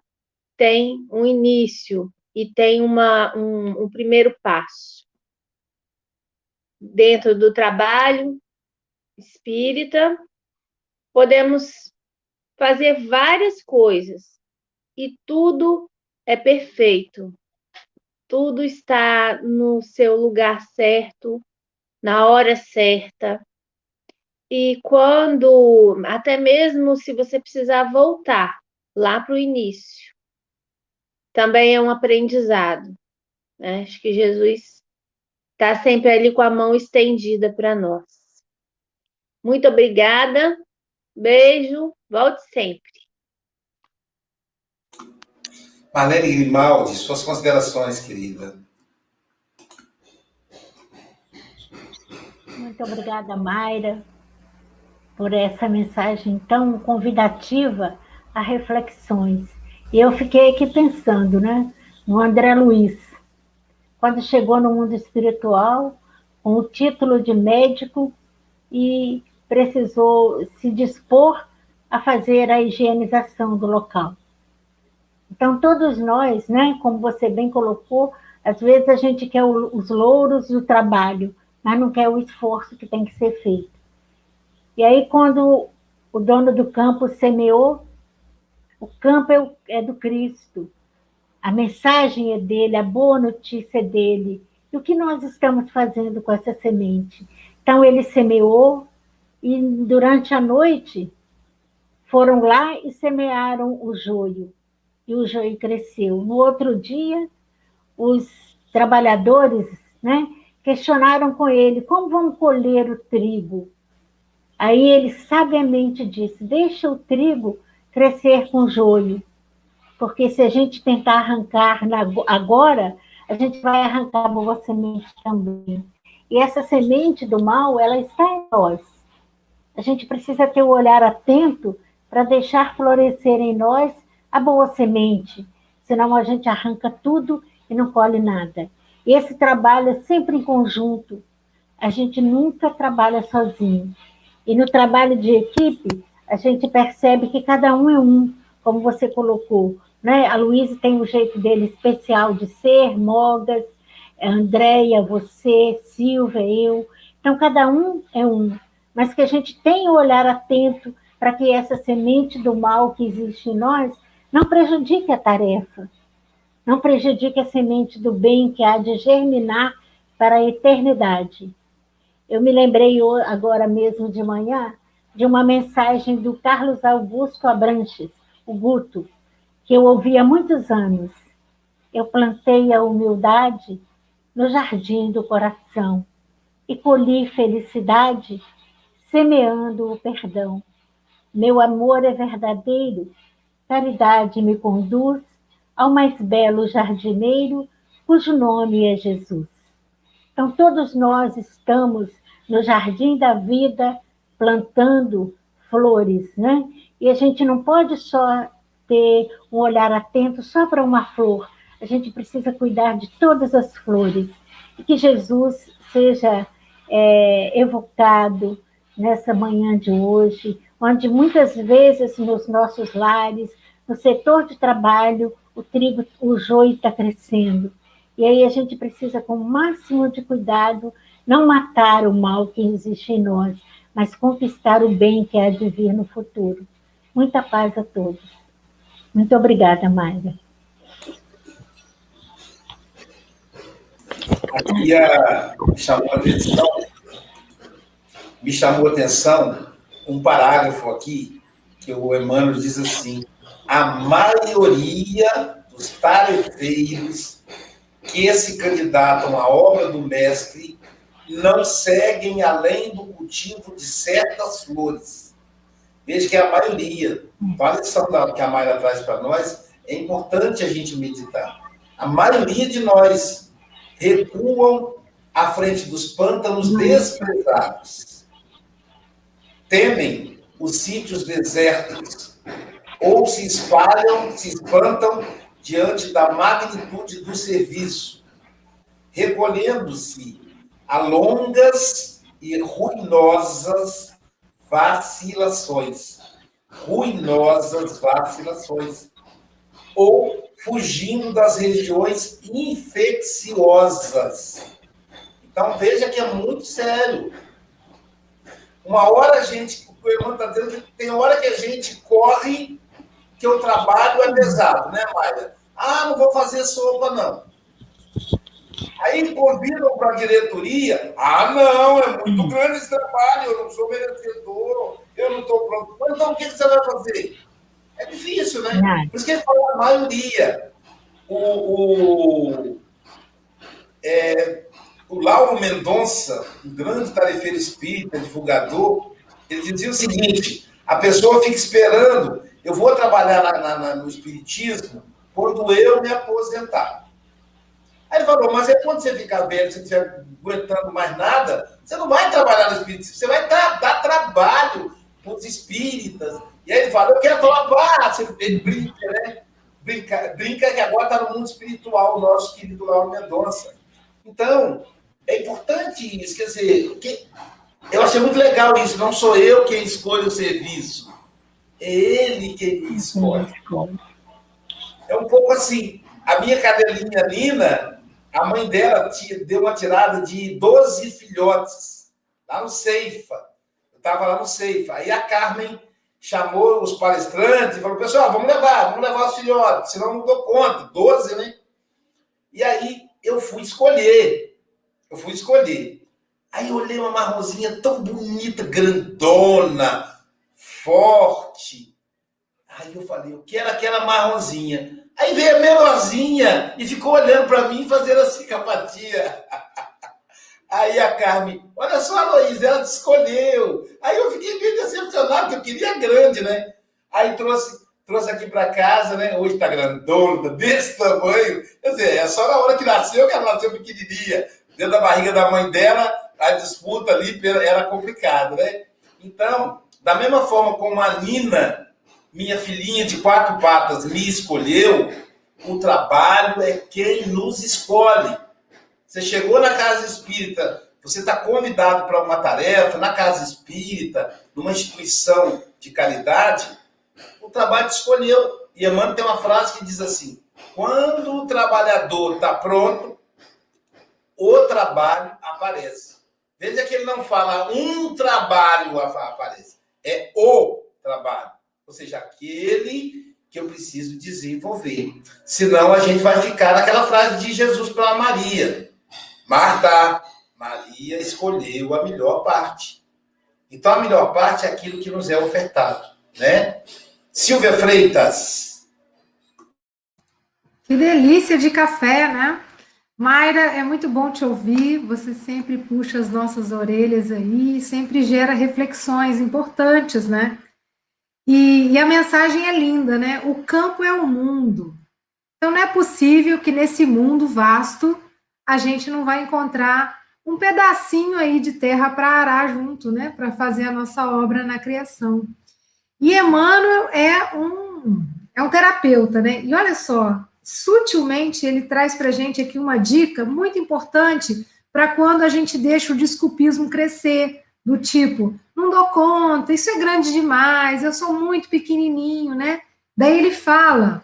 tem um início e tem uma, um, um primeiro passo. Dentro do trabalho espírita, podemos fazer várias coisas e tudo é perfeito. Tudo está no seu lugar certo, na hora certa, e quando, até mesmo se você precisar voltar lá para o início, também é um aprendizado. Né? Acho que Jesus está sempre ali com a mão estendida para nós. Muito obrigada, beijo, volte sempre. Marlene Grimaldi, suas considerações, querida. Muito obrigada, Mayra, por essa mensagem tão convidativa a reflexões. E eu fiquei aqui pensando, né, no André Luiz, quando chegou no mundo espiritual, com o título de médico e precisou se dispor a fazer a higienização do local. Então, todos nós, né, como você bem colocou, às vezes a gente quer os louros do trabalho, mas não quer o esforço que tem que ser feito. E aí, quando o dono do campo semeou, o campo é, é do Cristo, a mensagem é dele, a boa notícia é dele. E o que nós estamos fazendo com essa semente? Então, ele semeou e durante a noite foram lá e semearam o joio. E o joio cresceu. No outro dia, os trabalhadores né, questionaram com ele como vão colher o trigo. Aí ele sabiamente disse: Deixa o trigo crescer com joio, porque se a gente tentar arrancar agora, a gente vai arrancar a boa semente também. E essa semente do mal, ela está em nós. A gente precisa ter o um olhar atento para deixar florescer em nós a boa semente, senão a gente arranca tudo e não colhe nada. Esse trabalho é sempre em conjunto. A gente nunca trabalha sozinho. E no trabalho de equipe, a gente percebe que cada um é um, como você colocou. Né? A Luísa tem o jeito dele especial de ser, Mogas, Andréia, você, Silvia, eu. Então, cada um é um. Mas que a gente tenha o um olhar atento para que essa semente do mal que existe em nós não prejudique a tarefa, não prejudique a semente do bem que há de germinar para a eternidade. Eu me lembrei agora mesmo de manhã de uma mensagem do Carlos Augusto Abranches, o Guto, que eu ouvi há muitos anos. Eu plantei a humildade no jardim do coração e colhi felicidade semeando o perdão. Meu amor é verdadeiro, caridade me conduz ao mais belo jardineiro, cujo nome é Jesus. Então, todos nós estamos no jardim da vida plantando flores, né? E a gente não pode só ter um olhar atento só para uma flor. A gente precisa cuidar de todas as flores. E que Jesus seja é, evocado nessa manhã de hoje, onde muitas vezes nos nossos lares, no setor de trabalho, o trigo, o joio está crescendo. E aí a gente precisa, com o máximo de cuidado, não matar o mal que existe em nós, mas conquistar o bem que há de vir no futuro. Muita paz a todos. Muito obrigada, Mayra. Aqui me chamou a atenção, me chamou a atenção um parágrafo aqui que o Emmanuel diz assim: a maioria dos tarefeiros que se candidatam à obra do mestre não seguem além do cultivo de certas flores. Veja que a maioria. A lição que a Mayra traz para nós é importante a gente meditar. A maioria de nós recuam à frente dos pântanos desprezados. Temem os sítios desertos, ou se espalham, se espantam diante da magnitude do serviço, recolhendo-se a longas e ruinosas vacilações. Ruinosas vacilações. Ou fugindo das regiões infecciosas. Então veja que é muito sério. Uma hora a gente, o irmão está dizendo que tem hora que a gente corre, que o trabalho é pesado, né, Maia? Ah, não vou fazer sopa, não. Aí convidam para a diretoria. Ah, não, é muito hum. grande esse trabalho, eu não sou merecedor, eu não estou pronto. Mas então o que você vai fazer? É difícil, né? Por isso que ele fala a maioria. o, o, é, o Lauro Mendonça, um grande tarefeiro espírita, divulgador, ele dizia o seguinte: a pessoa fica esperando, eu vou trabalhar na, na, no espiritismo quando eu me aposentar. Aí ele falou, mas é quando você ficar velho, você não estiver aguentando mais nada, você não vai trabalhar no espiritismo, você vai dar, dar trabalho para os espíritas. E aí ele fala, eu quero trabalhar, ele brinca, né? Brinca, brinca que agora está no mundo espiritual, o nosso querido Lauro Mendonça. Então, é importante isso, quer dizer, que, eu achei muito legal isso, não sou eu quem escolhe o serviço, é ele quem escolhe. É um pouco assim, a minha cadelinha Nina, a mãe dela deu uma tirada de 12 filhotes lá no Ceifa. Eu estava lá no Ceifa. Aí a Carmen chamou os palestrantes e falou: pessoal, vamos levar, vamos levar os filhotes, senão não dou conta. 12, né? E aí eu fui escolher. Eu fui escolher. Aí eu olhei uma marronzinha tão bonita, grandona, forte. Aí eu falei, eu quero aquela marronzinha. Aí veio a menorzinha e ficou olhando para mim fazendo assim com a tia. Aí a Carmen, olha só, Luiz, ela te escolheu. Aí eu fiquei meio decepcionado, porque eu queria grande, né? Aí trouxe, trouxe aqui para casa, né? Hoje tá grandona, desse tamanho. Quer dizer, é só na hora que nasceu que ela nasceu pequenininha. Dentro da barriga da mãe dela, a disputa ali era complicada, né? Então, da mesma forma como a Nina minha filhinha de quatro patas me escolheu, o trabalho é quem nos escolhe. Você chegou na casa espírita, você está convidado para uma tarefa na casa espírita, numa instituição de caridade, o trabalho te escolheu. E Emmanuel tem uma frase que diz assim: quando o trabalhador está pronto, o trabalho aparece. Veja que ele não fala um trabalho aparece, é o trabalho ou seja, aquele que eu preciso desenvolver. Senão a gente vai ficar naquela frase de Jesus para Maria. Marta, Maria escolheu a melhor parte. Então a melhor parte é aquilo que nos é ofertado, né? Silvia Freitas. Que delícia de café, né? Mayra, é muito bom te ouvir. Você sempre puxa as nossas orelhas aí, sempre gera reflexões importantes, né? E, e, a mensagem é linda, né? O campo é o mundo. Então não é possível que nesse mundo vasto a gente não vai encontrar um pedacinho aí de terra para arar junto, né? Para fazer a nossa obra na criação. E Emmanuel é um é um terapeuta, né? E olha só, sutilmente ele traz para a gente aqui uma dica muito importante para quando a gente deixa o desculpismo crescer, do tipo, não dou conta, isso é grande demais, eu sou muito pequenininho, né? Daí ele fala: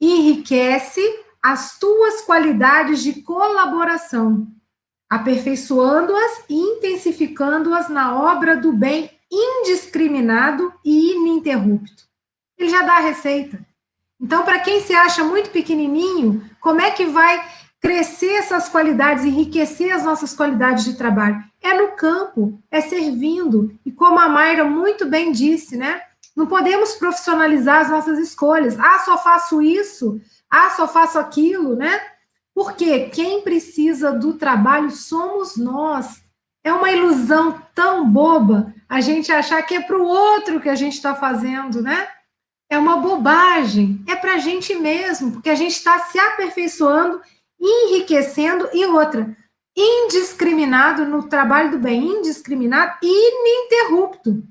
enriquece as tuas qualidades de colaboração, aperfeiçoando-as e intensificando-as na obra do bem indiscriminado e ininterrupto. Ele já dá a receita. Então, para quem se acha muito pequenininho, como é que vai crescer essas qualidades, enriquecer as nossas qualidades de trabalho? É no campo, é servindo. E como a Mayra muito bem disse, né? Não podemos profissionalizar as nossas escolhas. Ah, só faço isso. Ah, só faço aquilo, né? Porque quem precisa do trabalho somos nós. É uma ilusão tão boba a gente achar que é para o outro que a gente está fazendo, né? É uma bobagem. É para a gente mesmo, porque a gente está se aperfeiçoando enriquecendo e outra, indiscriminado no trabalho do bem, indiscriminado e ininterrupto.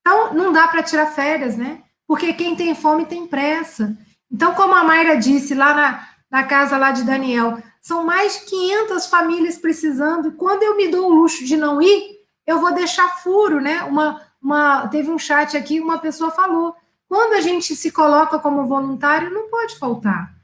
Então, não dá para tirar férias, né? Porque quem tem fome tem pressa. Então, como a Mayra disse lá na, na casa lá de Daniel, são mais de 500 famílias precisando. Quando eu me dou o luxo de não ir, eu vou deixar furo, né? Uma, uma, teve um chat aqui, uma pessoa falou: quando a gente se coloca como voluntário, não pode faltar.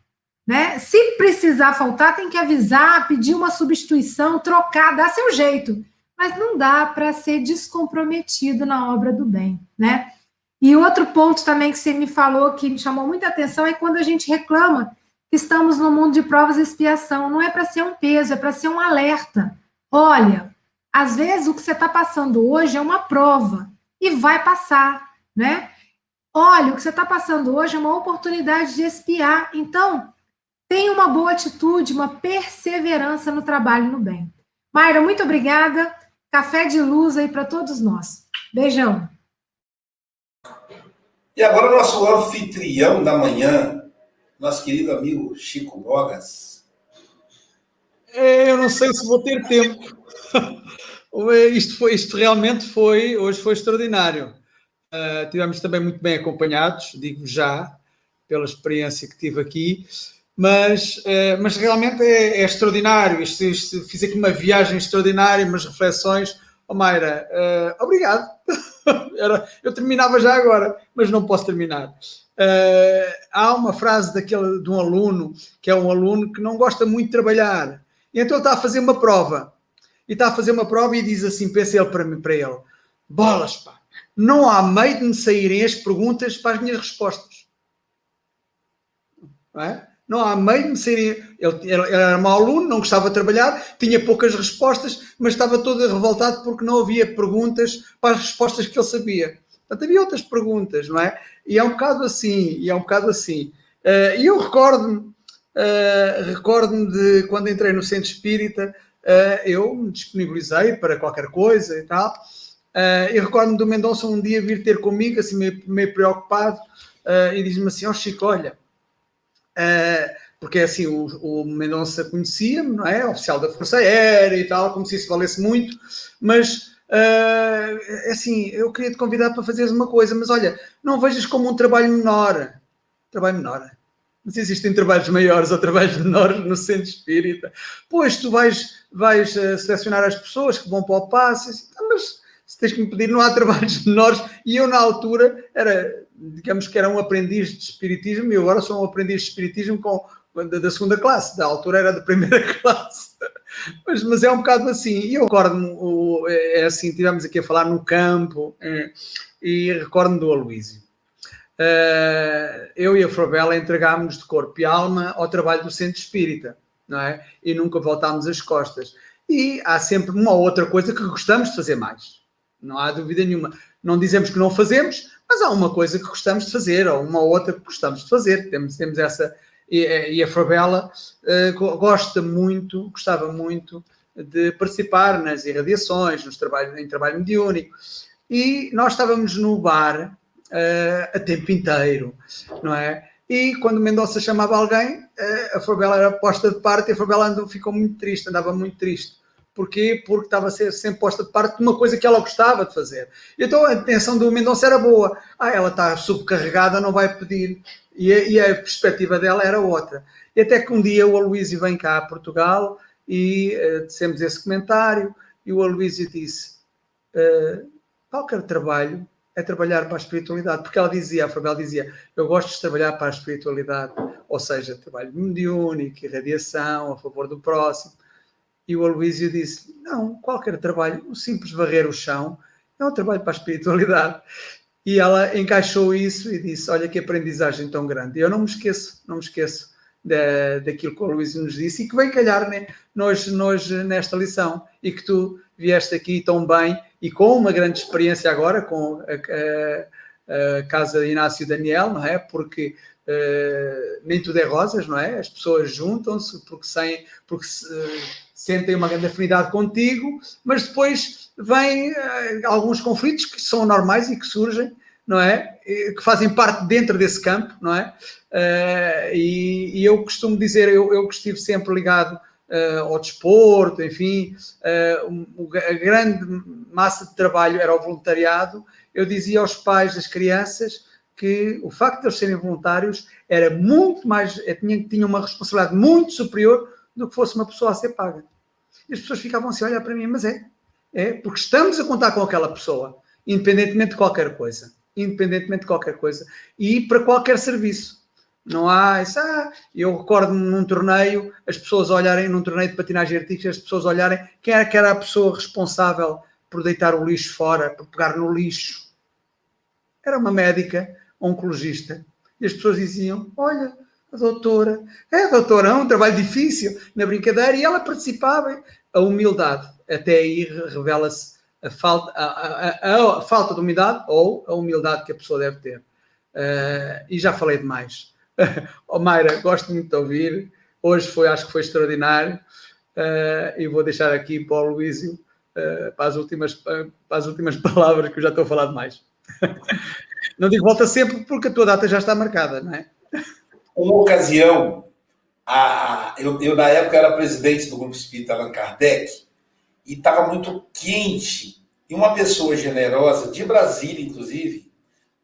Né? Se precisar faltar, tem que avisar, pedir uma substituição, trocar, dar seu jeito. Mas não dá para ser descomprometido na obra do bem, né? E outro ponto também que você me falou que me chamou muita atenção é quando a gente reclama que estamos no mundo de provas e expiação. Não é para ser um peso, é para ser um alerta. Olha, às vezes o que você está passando hoje é uma prova e vai passar, né? Olha, o que você está passando hoje é uma oportunidade de espiar. Então, tenha uma boa atitude, uma perseverança no trabalho no bem. Mayra, muito obrigada. Café de luz aí para todos nós. Beijão. E agora nosso anfitrião da manhã, nosso querido amigo Chico Bogas. É, eu não sei se vou ter tempo. isto, foi, isto realmente foi, hoje foi extraordinário. Uh, tivemos também muito bem acompanhados, digo já, pela experiência que tive aqui, mas, uh, mas realmente é, é extraordinário. Isto, isto, fiz aqui uma viagem extraordinária, umas reflexões. Oh, Mayra, uh, obrigado. Era, eu terminava já agora, mas não posso terminar. há uma frase daquele, de um aluno, que é um aluno que não gosta muito de trabalhar, e então está a fazer uma prova e está a fazer uma prova e diz assim, pensa ele para, mim, para ele, bolas, pá, não há meio de me saírem as perguntas para as minhas respostas. Não, é? Não há meio de me saírem... Ele, era mau aluno, não gostava de trabalhar, tinha poucas respostas, mas estava todo revoltado porque não havia perguntas para as respostas que ele sabia. Portanto, havia outras perguntas, não é? E é um bocado assim, e é um bocado assim. Uh, e eu recordo-me, uh, recordo-me de quando entrei no centro espírita, uh, eu me disponibilizei para qualquer coisa e tal. Uh, eu recordo-me do Mendonça um dia vir ter comigo, assim, meio, meio preocupado, e diz-me assim: Ó oh, Chico, olha, porque assim, o, o Mendonça conhecia-me, não é? Oficial da Força Aérea e tal, como se isso valesse muito, mas. Uh, assim, eu queria te convidar para fazeres uma coisa, mas olha, não vejas como um trabalho menor. Trabalho menor. Mas existem trabalhos maiores ou trabalhos menores no centro espírita. Pois tu vais, vais uh, selecionar as pessoas que vão para o passe, mas tens que me pedir, não há trabalhos menores. E eu, na altura, era, digamos que era um aprendiz de espiritismo, e agora sou um aprendiz de espiritismo com, da, da segunda classe, da altura era da primeira classe. Mas, mas é um bocado assim. E eu recordo-me, é assim, estivemos aqui a falar no campo, é, e recordo-me do Aloísio uh, eu e a Frabela entregámos de corpo e alma ao trabalho do centro espírita, não é? E nunca voltámos as costas. E há sempre uma ou outra coisa que gostamos de fazer mais. Não há dúvida nenhuma. Não dizemos que não fazemos, mas há uma coisa que gostamos de fazer, ou uma outra que gostamos de fazer. Temos, temos essa. E, a Frabela uh, gosta muito, gostava muito de participar nas irradiações, nos trabalhos, em trabalho mediúnico. E nós estávamos no bar uh, a tempo inteiro, não é? E quando Mendonça chamava alguém, uh, a Fabela era posta de parte e a Fabela ficou muito triste, andava muito triste. Porquê? Porque estava a sempre posta de parte de uma coisa que ela gostava de fazer. Então a intenção do Mendonça era boa. Ah, ela está subcarregada, não vai pedir. E a, e a perspectiva dela era outra. E até que um dia o Aloísio vem cá a Portugal e uh, dissemos esse comentário e o Aloísio disse uh, qualquer trabalho é trabalhar para a espiritualidade, porque ela dizia, a Fabel dizia, eu gosto de trabalhar para a espiritualidade, ou seja, trabalho mediúnico, irradiação, a favor do próximo. E o Aloísio disse, não, qualquer trabalho, o simples varrer o chão, é um trabalho para a espiritualidade. E ela encaixou isso e disse, olha que aprendizagem tão grande. E eu não me esqueço, não me esqueço da, daquilo que o Aloísio nos disse e que vem calhar né, nós, nós nesta lição e que tu vieste aqui tão bem e com uma grande experiência agora com a, a, a Casa Inácio Daniel, não é? Porque uh, nem tudo é rosas, não é? As pessoas juntam-se porque, sem, porque se, uh, sentem uma grande afinidade contigo, mas depois vêm uh, alguns conflitos que são normais e que surgem, não é? Que fazem parte dentro desse campo, não é? Uh, e, e, eu costumo dizer, eu, eu que estive sempre ligado uh, ao desporto, enfim, uh, a grande massa de trabalho era o voluntariado. Eu dizia aos pais das crianças que o facto de eles serem voluntários era muito mais, tinha, tinha uma responsabilidade muito superior do que fosse uma pessoa a ser paga. E as pessoas ficavam assim a olhar para mim, mas é, é, porque estamos a contar com aquela pessoa, independentemente de qualquer coisa, independentemente de qualquer coisa, e para qualquer serviço. Não há isso. Ah, eu recordo-me num torneio, as pessoas olharem, num torneio de patinagem artística, as pessoas olharem quem era que era a pessoa responsável por deitar o lixo fora, por pegar no lixo. Era uma médica, oncologista. E as pessoas diziam: Olha, a doutora, é doutora, é um trabalho difícil na brincadeira, e ela participava. A humildade, até aí revela-se a falta, a, a, a, falta de humildade ou a humildade que a pessoa deve ter. Uh, e já falei demais. oh, Mayra, gosto muito de ouvir. hoje foi, acho que foi extraordinário. Uh, e vou deixar aqui para o Luísio uh, para, as últimas, para as últimas palavras, que eu já estou a falar demais. não digo volta sempre porque a tua data já está marcada, não é? Uma ocasião, a, eu, eu na época era presidente do Grupo Espírita Allan Kardec e estava muito quente. E uma pessoa generosa, de Brasília, inclusive,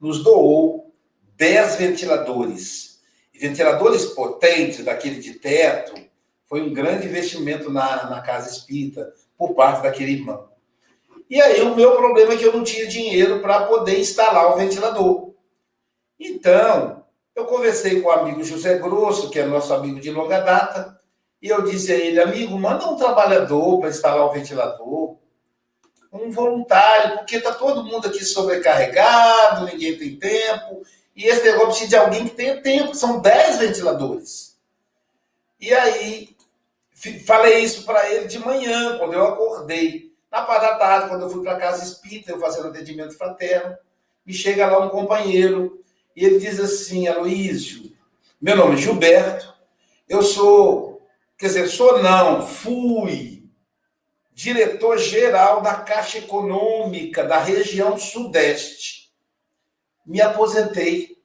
nos doou 10 ventiladores. E ventiladores potentes, daquele de teto, foi um grande investimento na, na Casa Espírita por parte daquele irmão. E aí o meu problema é que eu não tinha dinheiro para poder instalar o ventilador. Então, eu conversei com o amigo José Grosso, que é nosso amigo de longa data, e eu disse a ele, amigo, manda um trabalhador para instalar o ventilador, um voluntário, porque está todo mundo aqui sobrecarregado, ninguém tem tempo, e esse negócio precisa de alguém que tenha tempo, são 10 ventiladores. E aí, falei isso para ele de manhã, quando eu acordei. Na parte da tarde, quando eu fui para casa espírita, eu fazendo atendimento fraterno, me chega lá um companheiro, e ele diz assim, Aloísio, meu nome é Gilberto, eu sou, quer dizer, sou não, fui diretor-geral da Caixa Econômica da região Sudeste. Me aposentei.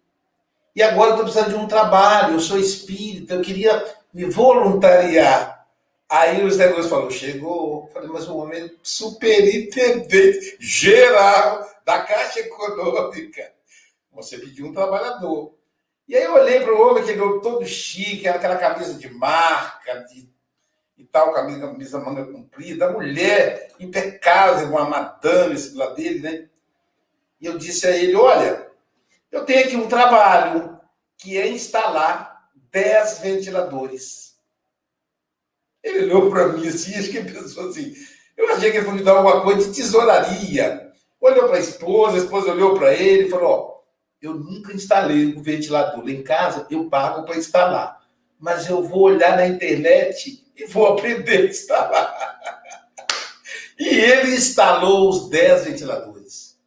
E agora estou precisando de um trabalho, eu sou espírita, eu queria me voluntariar. Aí o Zé Luz falou, chegou. Falei, mas o homem é superintendente geral da Caixa Econômica. Você pediu um trabalhador. E aí eu olhei para o homem, que ele todo chique, aquela camisa de marca, de, e tal, camisa, camisa manga comprida, a mulher impecável, uma madame esse lá dele, né? E eu disse a ele, olha, eu tenho aqui um trabalho que é instalar 10 ventiladores. Ele olhou para mim assim, acho que pensou assim, eu achei que ele fosse me dar alguma coisa de tesouraria. Olhou para a esposa, a esposa olhou para ele e falou, ó, eu nunca instalei o ventilador. em casa eu pago para instalar. Mas eu vou olhar na internet e vou aprender a instalar. E ele instalou os 10 ventiladores.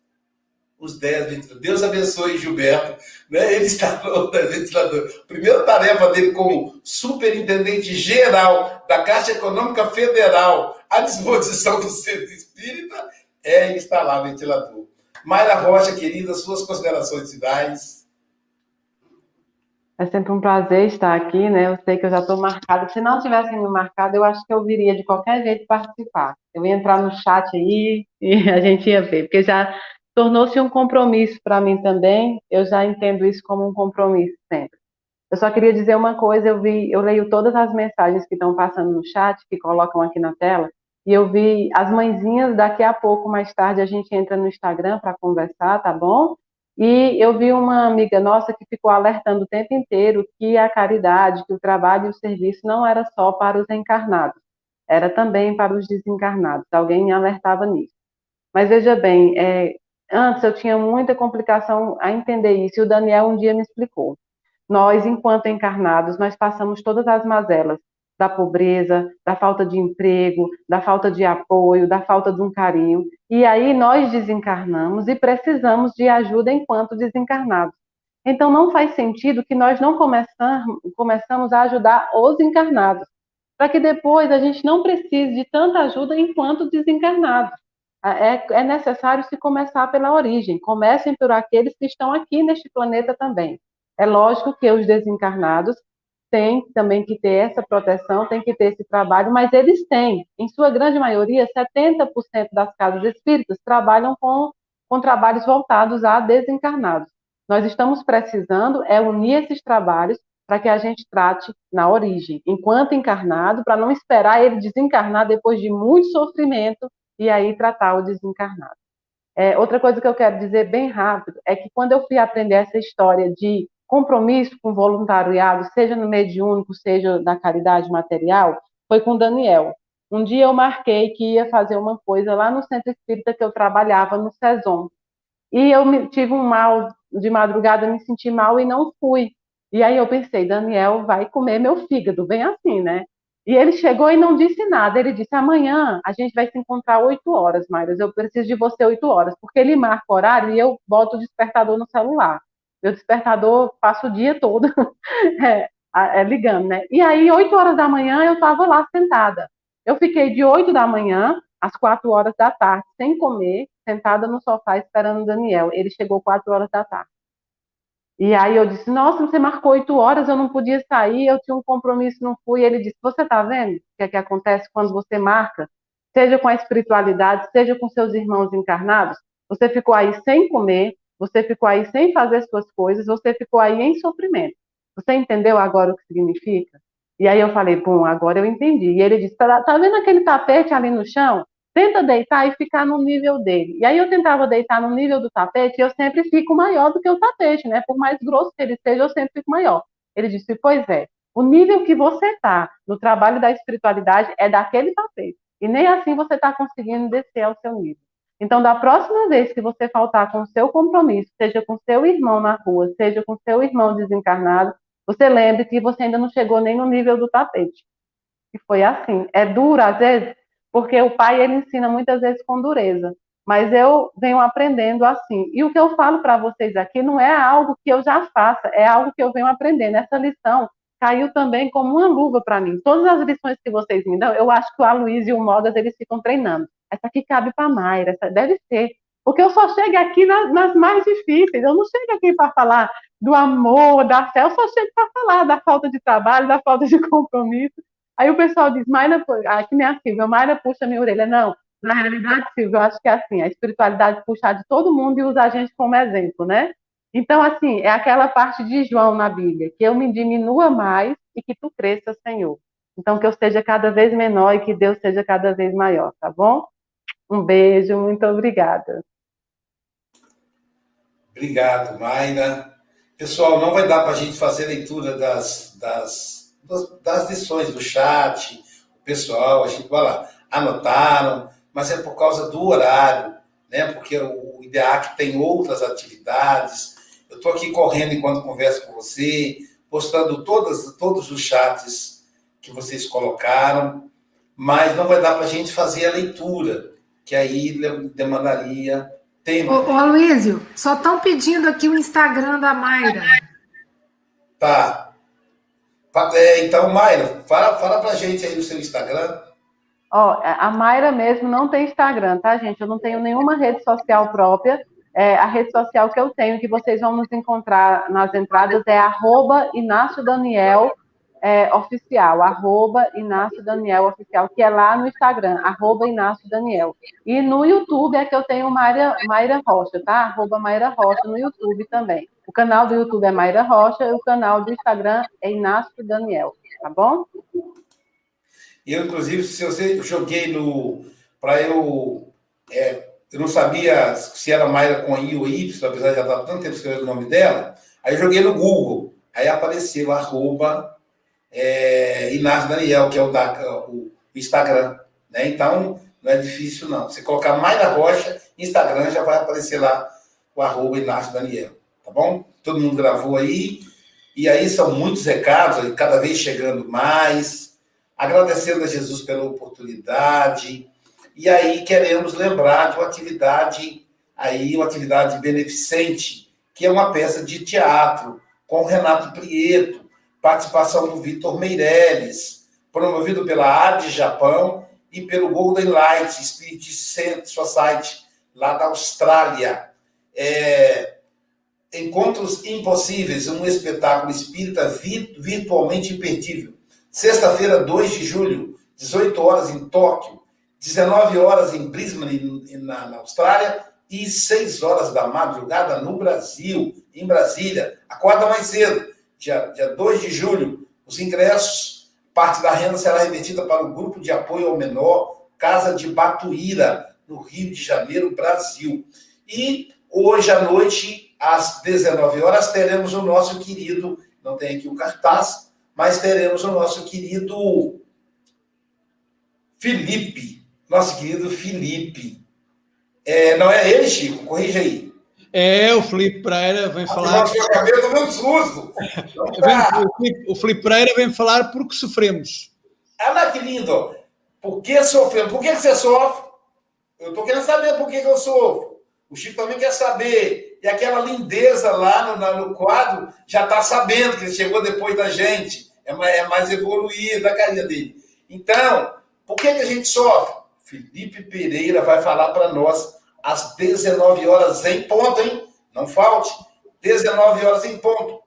Os 10 ventiladores. Deus abençoe Gilberto. Né? Ele instalou os 10 ventiladores. Primeira tarefa dele como superintendente geral da Caixa Econômica Federal à disposição do Centro Espírita é instalar ventilador. Mayra Rocha, querida, suas considerações finais. É sempre um prazer estar aqui, né? Eu sei que eu já estou marcada. Se não tivesse me marcado, eu acho que eu viria de qualquer jeito participar. Eu ia entrar no chat aí e a gente ia ver, porque já tornou-se um compromisso para mim também. Eu já entendo isso como um compromisso sempre. Eu só queria dizer uma coisa, eu vi, eu leio todas as mensagens que estão passando no chat, que colocam aqui na tela, e eu vi as mãezinhas, daqui a pouco, mais tarde, a gente entra no Instagram para conversar, tá bom? E eu vi uma amiga nossa que ficou alertando o tempo inteiro que a caridade, que o trabalho e o serviço não era só para os encarnados, era também para os desencarnados. Alguém alertava nisso. Mas veja bem, é, antes eu tinha muita complicação a entender isso, e o Daniel um dia me explicou. Nós, enquanto encarnados, nós passamos todas as mazelas da pobreza, da falta de emprego, da falta de apoio, da falta de um carinho. E aí nós desencarnamos e precisamos de ajuda enquanto desencarnados. Então não faz sentido que nós não começamos, começamos a ajudar os encarnados, para que depois a gente não precise de tanta ajuda enquanto desencarnados. É, é necessário se começar pela origem. Comecem por aqueles que estão aqui neste planeta também. É lógico que os desencarnados tem também que ter essa proteção, tem que ter esse trabalho, mas eles têm, em sua grande maioria, 70% das casas espíritas trabalham com, com trabalhos voltados a desencarnados. Nós estamos precisando é unir esses trabalhos para que a gente trate na origem, enquanto encarnado, para não esperar ele desencarnar depois de muito sofrimento e aí tratar o desencarnado. É, outra coisa que eu quero dizer bem rápido é que quando eu fui aprender essa história de compromisso com voluntariado, seja no mediúnico, seja na caridade material, foi com Daniel. Um dia eu marquei que ia fazer uma coisa lá no centro espírita que eu trabalhava, no Saison. E eu tive um mal de madrugada, me senti mal e não fui. E aí eu pensei, Daniel vai comer meu fígado, bem assim, né? E ele chegou e não disse nada. Ele disse: amanhã a gente vai se encontrar oito horas, Mayras. Eu preciso de você oito horas, porque ele marca o horário e eu boto o despertador no celular. Meu despertador passa o dia todo é, é, ligando, né? E aí, 8 horas da manhã, eu estava lá sentada. Eu fiquei de 8 da manhã às 4 horas da tarde, sem comer, sentada no sofá esperando o Daniel. Ele chegou 4 horas da tarde. E aí eu disse, nossa, você marcou 8 horas, eu não podia sair, eu tinha um compromisso, não fui. Ele disse, você está vendo o que é que acontece quando você marca? Seja com a espiritualidade, seja com seus irmãos encarnados, você ficou aí sem comer, você ficou aí sem fazer suas coisas, você ficou aí em sofrimento. Você entendeu agora o que significa? E aí eu falei, bom, agora eu entendi. E ele disse, tá, tá vendo aquele tapete ali no chão? Tenta deitar e ficar no nível dele. E aí eu tentava deitar no nível do tapete e eu sempre fico maior do que o tapete, né? Por mais grosso que ele seja, eu sempre fico maior. Ele disse, pois é, o nível que você está no trabalho da espiritualidade é daquele tapete. E nem assim você está conseguindo descer ao seu nível. Então, da próxima vez que você faltar com o seu compromisso, seja com seu irmão na rua, seja com seu irmão desencarnado, você lembre que você ainda não chegou nem no nível do tapete. E foi assim. É duro, às vezes, porque o pai ele ensina muitas vezes com dureza. Mas eu venho aprendendo assim. E o que eu falo para vocês aqui não é algo que eu já faça, é algo que eu venho aprendendo. Essa lição caiu também como uma luva para mim. Todas as lições que vocês me dão, eu acho que o Aloysio e o Mogas eles ficam treinando. Essa aqui cabe para Mayra, essa deve ser. Porque eu só chego aqui nas, nas mais difíceis. Eu não chego aqui para falar do amor, da fé, eu só chego para falar da falta de trabalho, da falta de compromisso. Aí o pessoal diz, Mayra, ah, que nem a Silvia, Mayra puxa minha orelha. Não, na realidade, Silvia, eu acho que é assim, a espiritualidade puxar de todo mundo e usar a gente como exemplo, né? Então, assim, é aquela parte de João na Bíblia, que eu me diminua mais e que tu cresça, Senhor. Então, que eu seja cada vez menor e que Deus seja cada vez maior, tá bom? Um beijo, muito obrigada. Obrigado, Mayra. Pessoal, não vai dar para a gente fazer leitura das, das, das lições do chat, o pessoal, a gente vai lá, anotaram, mas é por causa do horário, né? Porque o IDEAC tem outras atividades. Eu estou aqui correndo enquanto converso com você, postando todas, todos os chats que vocês colocaram, mas não vai dar para a gente fazer a leitura, que aí demandaria tempo. Ô, ô Aloysio, só estão pedindo aqui o Instagram da Mayra. Tá. É, então, Mayra, fala, fala pra gente aí o seu Instagram. Ó, é, a Mayra mesmo não tem Instagram, tá, gente? Eu não tenho nenhuma rede social própria. É, a rede social que eu tenho, que vocês vão nos encontrar nas entradas, é arroba Inácio Daniel é, oficial, arroba Inácio Daniel oficial, que é lá no Instagram, arroba Inácio Daniel. E no YouTube é que eu tenho Mayra, Mayra Rocha, tá? Arroba Mayra Rocha no YouTube também. O canal do YouTube é Mayra Rocha e o canal do Instagram é Inácio Daniel, tá bom? Eu, inclusive, se eu joguei no. Para eu. É, eu não sabia se era Mayra com I ou Y, apesar de já estar tanto tempo escrevendo o nome dela. Aí eu joguei no Google. Aí apareceu arroba é, Inácio Daniel, que é o, da, o Instagram. Né? Então, não é difícil, não. Você colocar Mayra Rocha, Instagram, já vai aparecer lá o arroba Inácio Daniel. Tá bom? Todo mundo gravou aí. E aí são muitos recados, cada vez chegando mais. Agradecendo a Jesus pela oportunidade. E aí queremos lembrar de uma atividade aí, uma atividade beneficente, que é uma peça de teatro com Renato Prieto, participação do Vitor Meirelles, promovido pela AD Japão e pelo Golden Light Spirit Society, lá da Austrália. É, Encontros Impossíveis, um espetáculo espírita virtualmente imperdível. Sexta-feira, 2 de julho, 18 horas em Tóquio, 19 horas em Brisbane, na, na Austrália, e 6 horas da madrugada no Brasil, em Brasília. Acorda mais cedo dia, dia 2 de julho, os ingressos, parte da renda será revertida para o grupo de apoio ao menor, Casa de Batuíra, no Rio de Janeiro, Brasil. E hoje à noite, às 19 horas, teremos o nosso querido, não tem aqui o cartaz, mas teremos o nosso querido Felipe, nosso querido Felipe. É, não é ele, Chico? Corrija aí. É, o Felipe Pereira vem falar. Muito susto. o Felipe Pereira vem falar porque sofremos. Olha que lindo. Por que sofremos? Por que você sofre? Eu estou querendo saber por que eu sofro. O Chico também quer saber. E aquela lindeza lá no, no quadro já está sabendo que ele chegou depois da gente. é mais, é mais evoluída a carinha dele. Então, por que, que a gente sofre? Felipe Pereira vai falar para nós às 19 horas em ponto, hein? Não falte. 19 horas em ponto.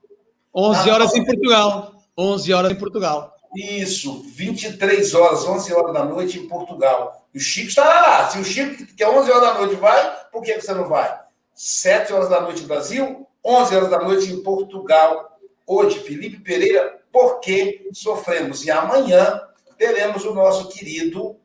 11 horas em Portugal. 11 horas em Portugal. Isso, 23 horas, 11 horas da noite em Portugal. E o Chico estará lá. Se o Chico, que é 11 horas da noite, vai, por que você não vai? 7 horas da noite no Brasil, 11 horas da noite em Portugal. Hoje, Felipe Pereira, por que sofremos? E amanhã teremos o nosso querido,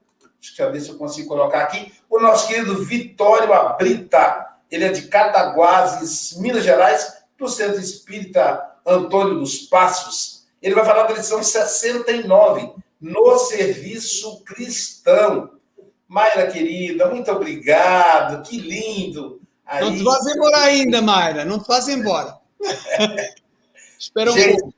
deixa eu ver se eu consigo colocar aqui, o nosso querido Vitório Abrita. Ele é de Cataguases, Minas Gerais, do Centro Espírita Antônio dos Passos. Ele vai falar da lição 69, no serviço cristão. Mayra querida, muito obrigado, que lindo. Aí... Não te vás embora ainda, Mayra, não te vás embora. Espera um pouco.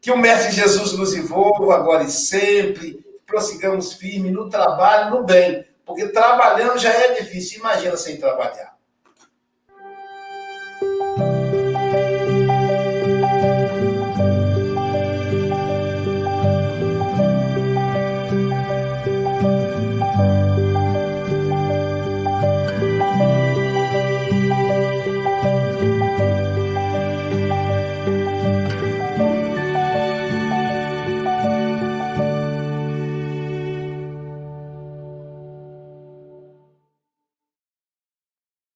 Que o Mestre Jesus nos envolva agora e sempre, prossigamos firme no trabalho, no bem, porque trabalhando já é difícil, imagina sem trabalhar.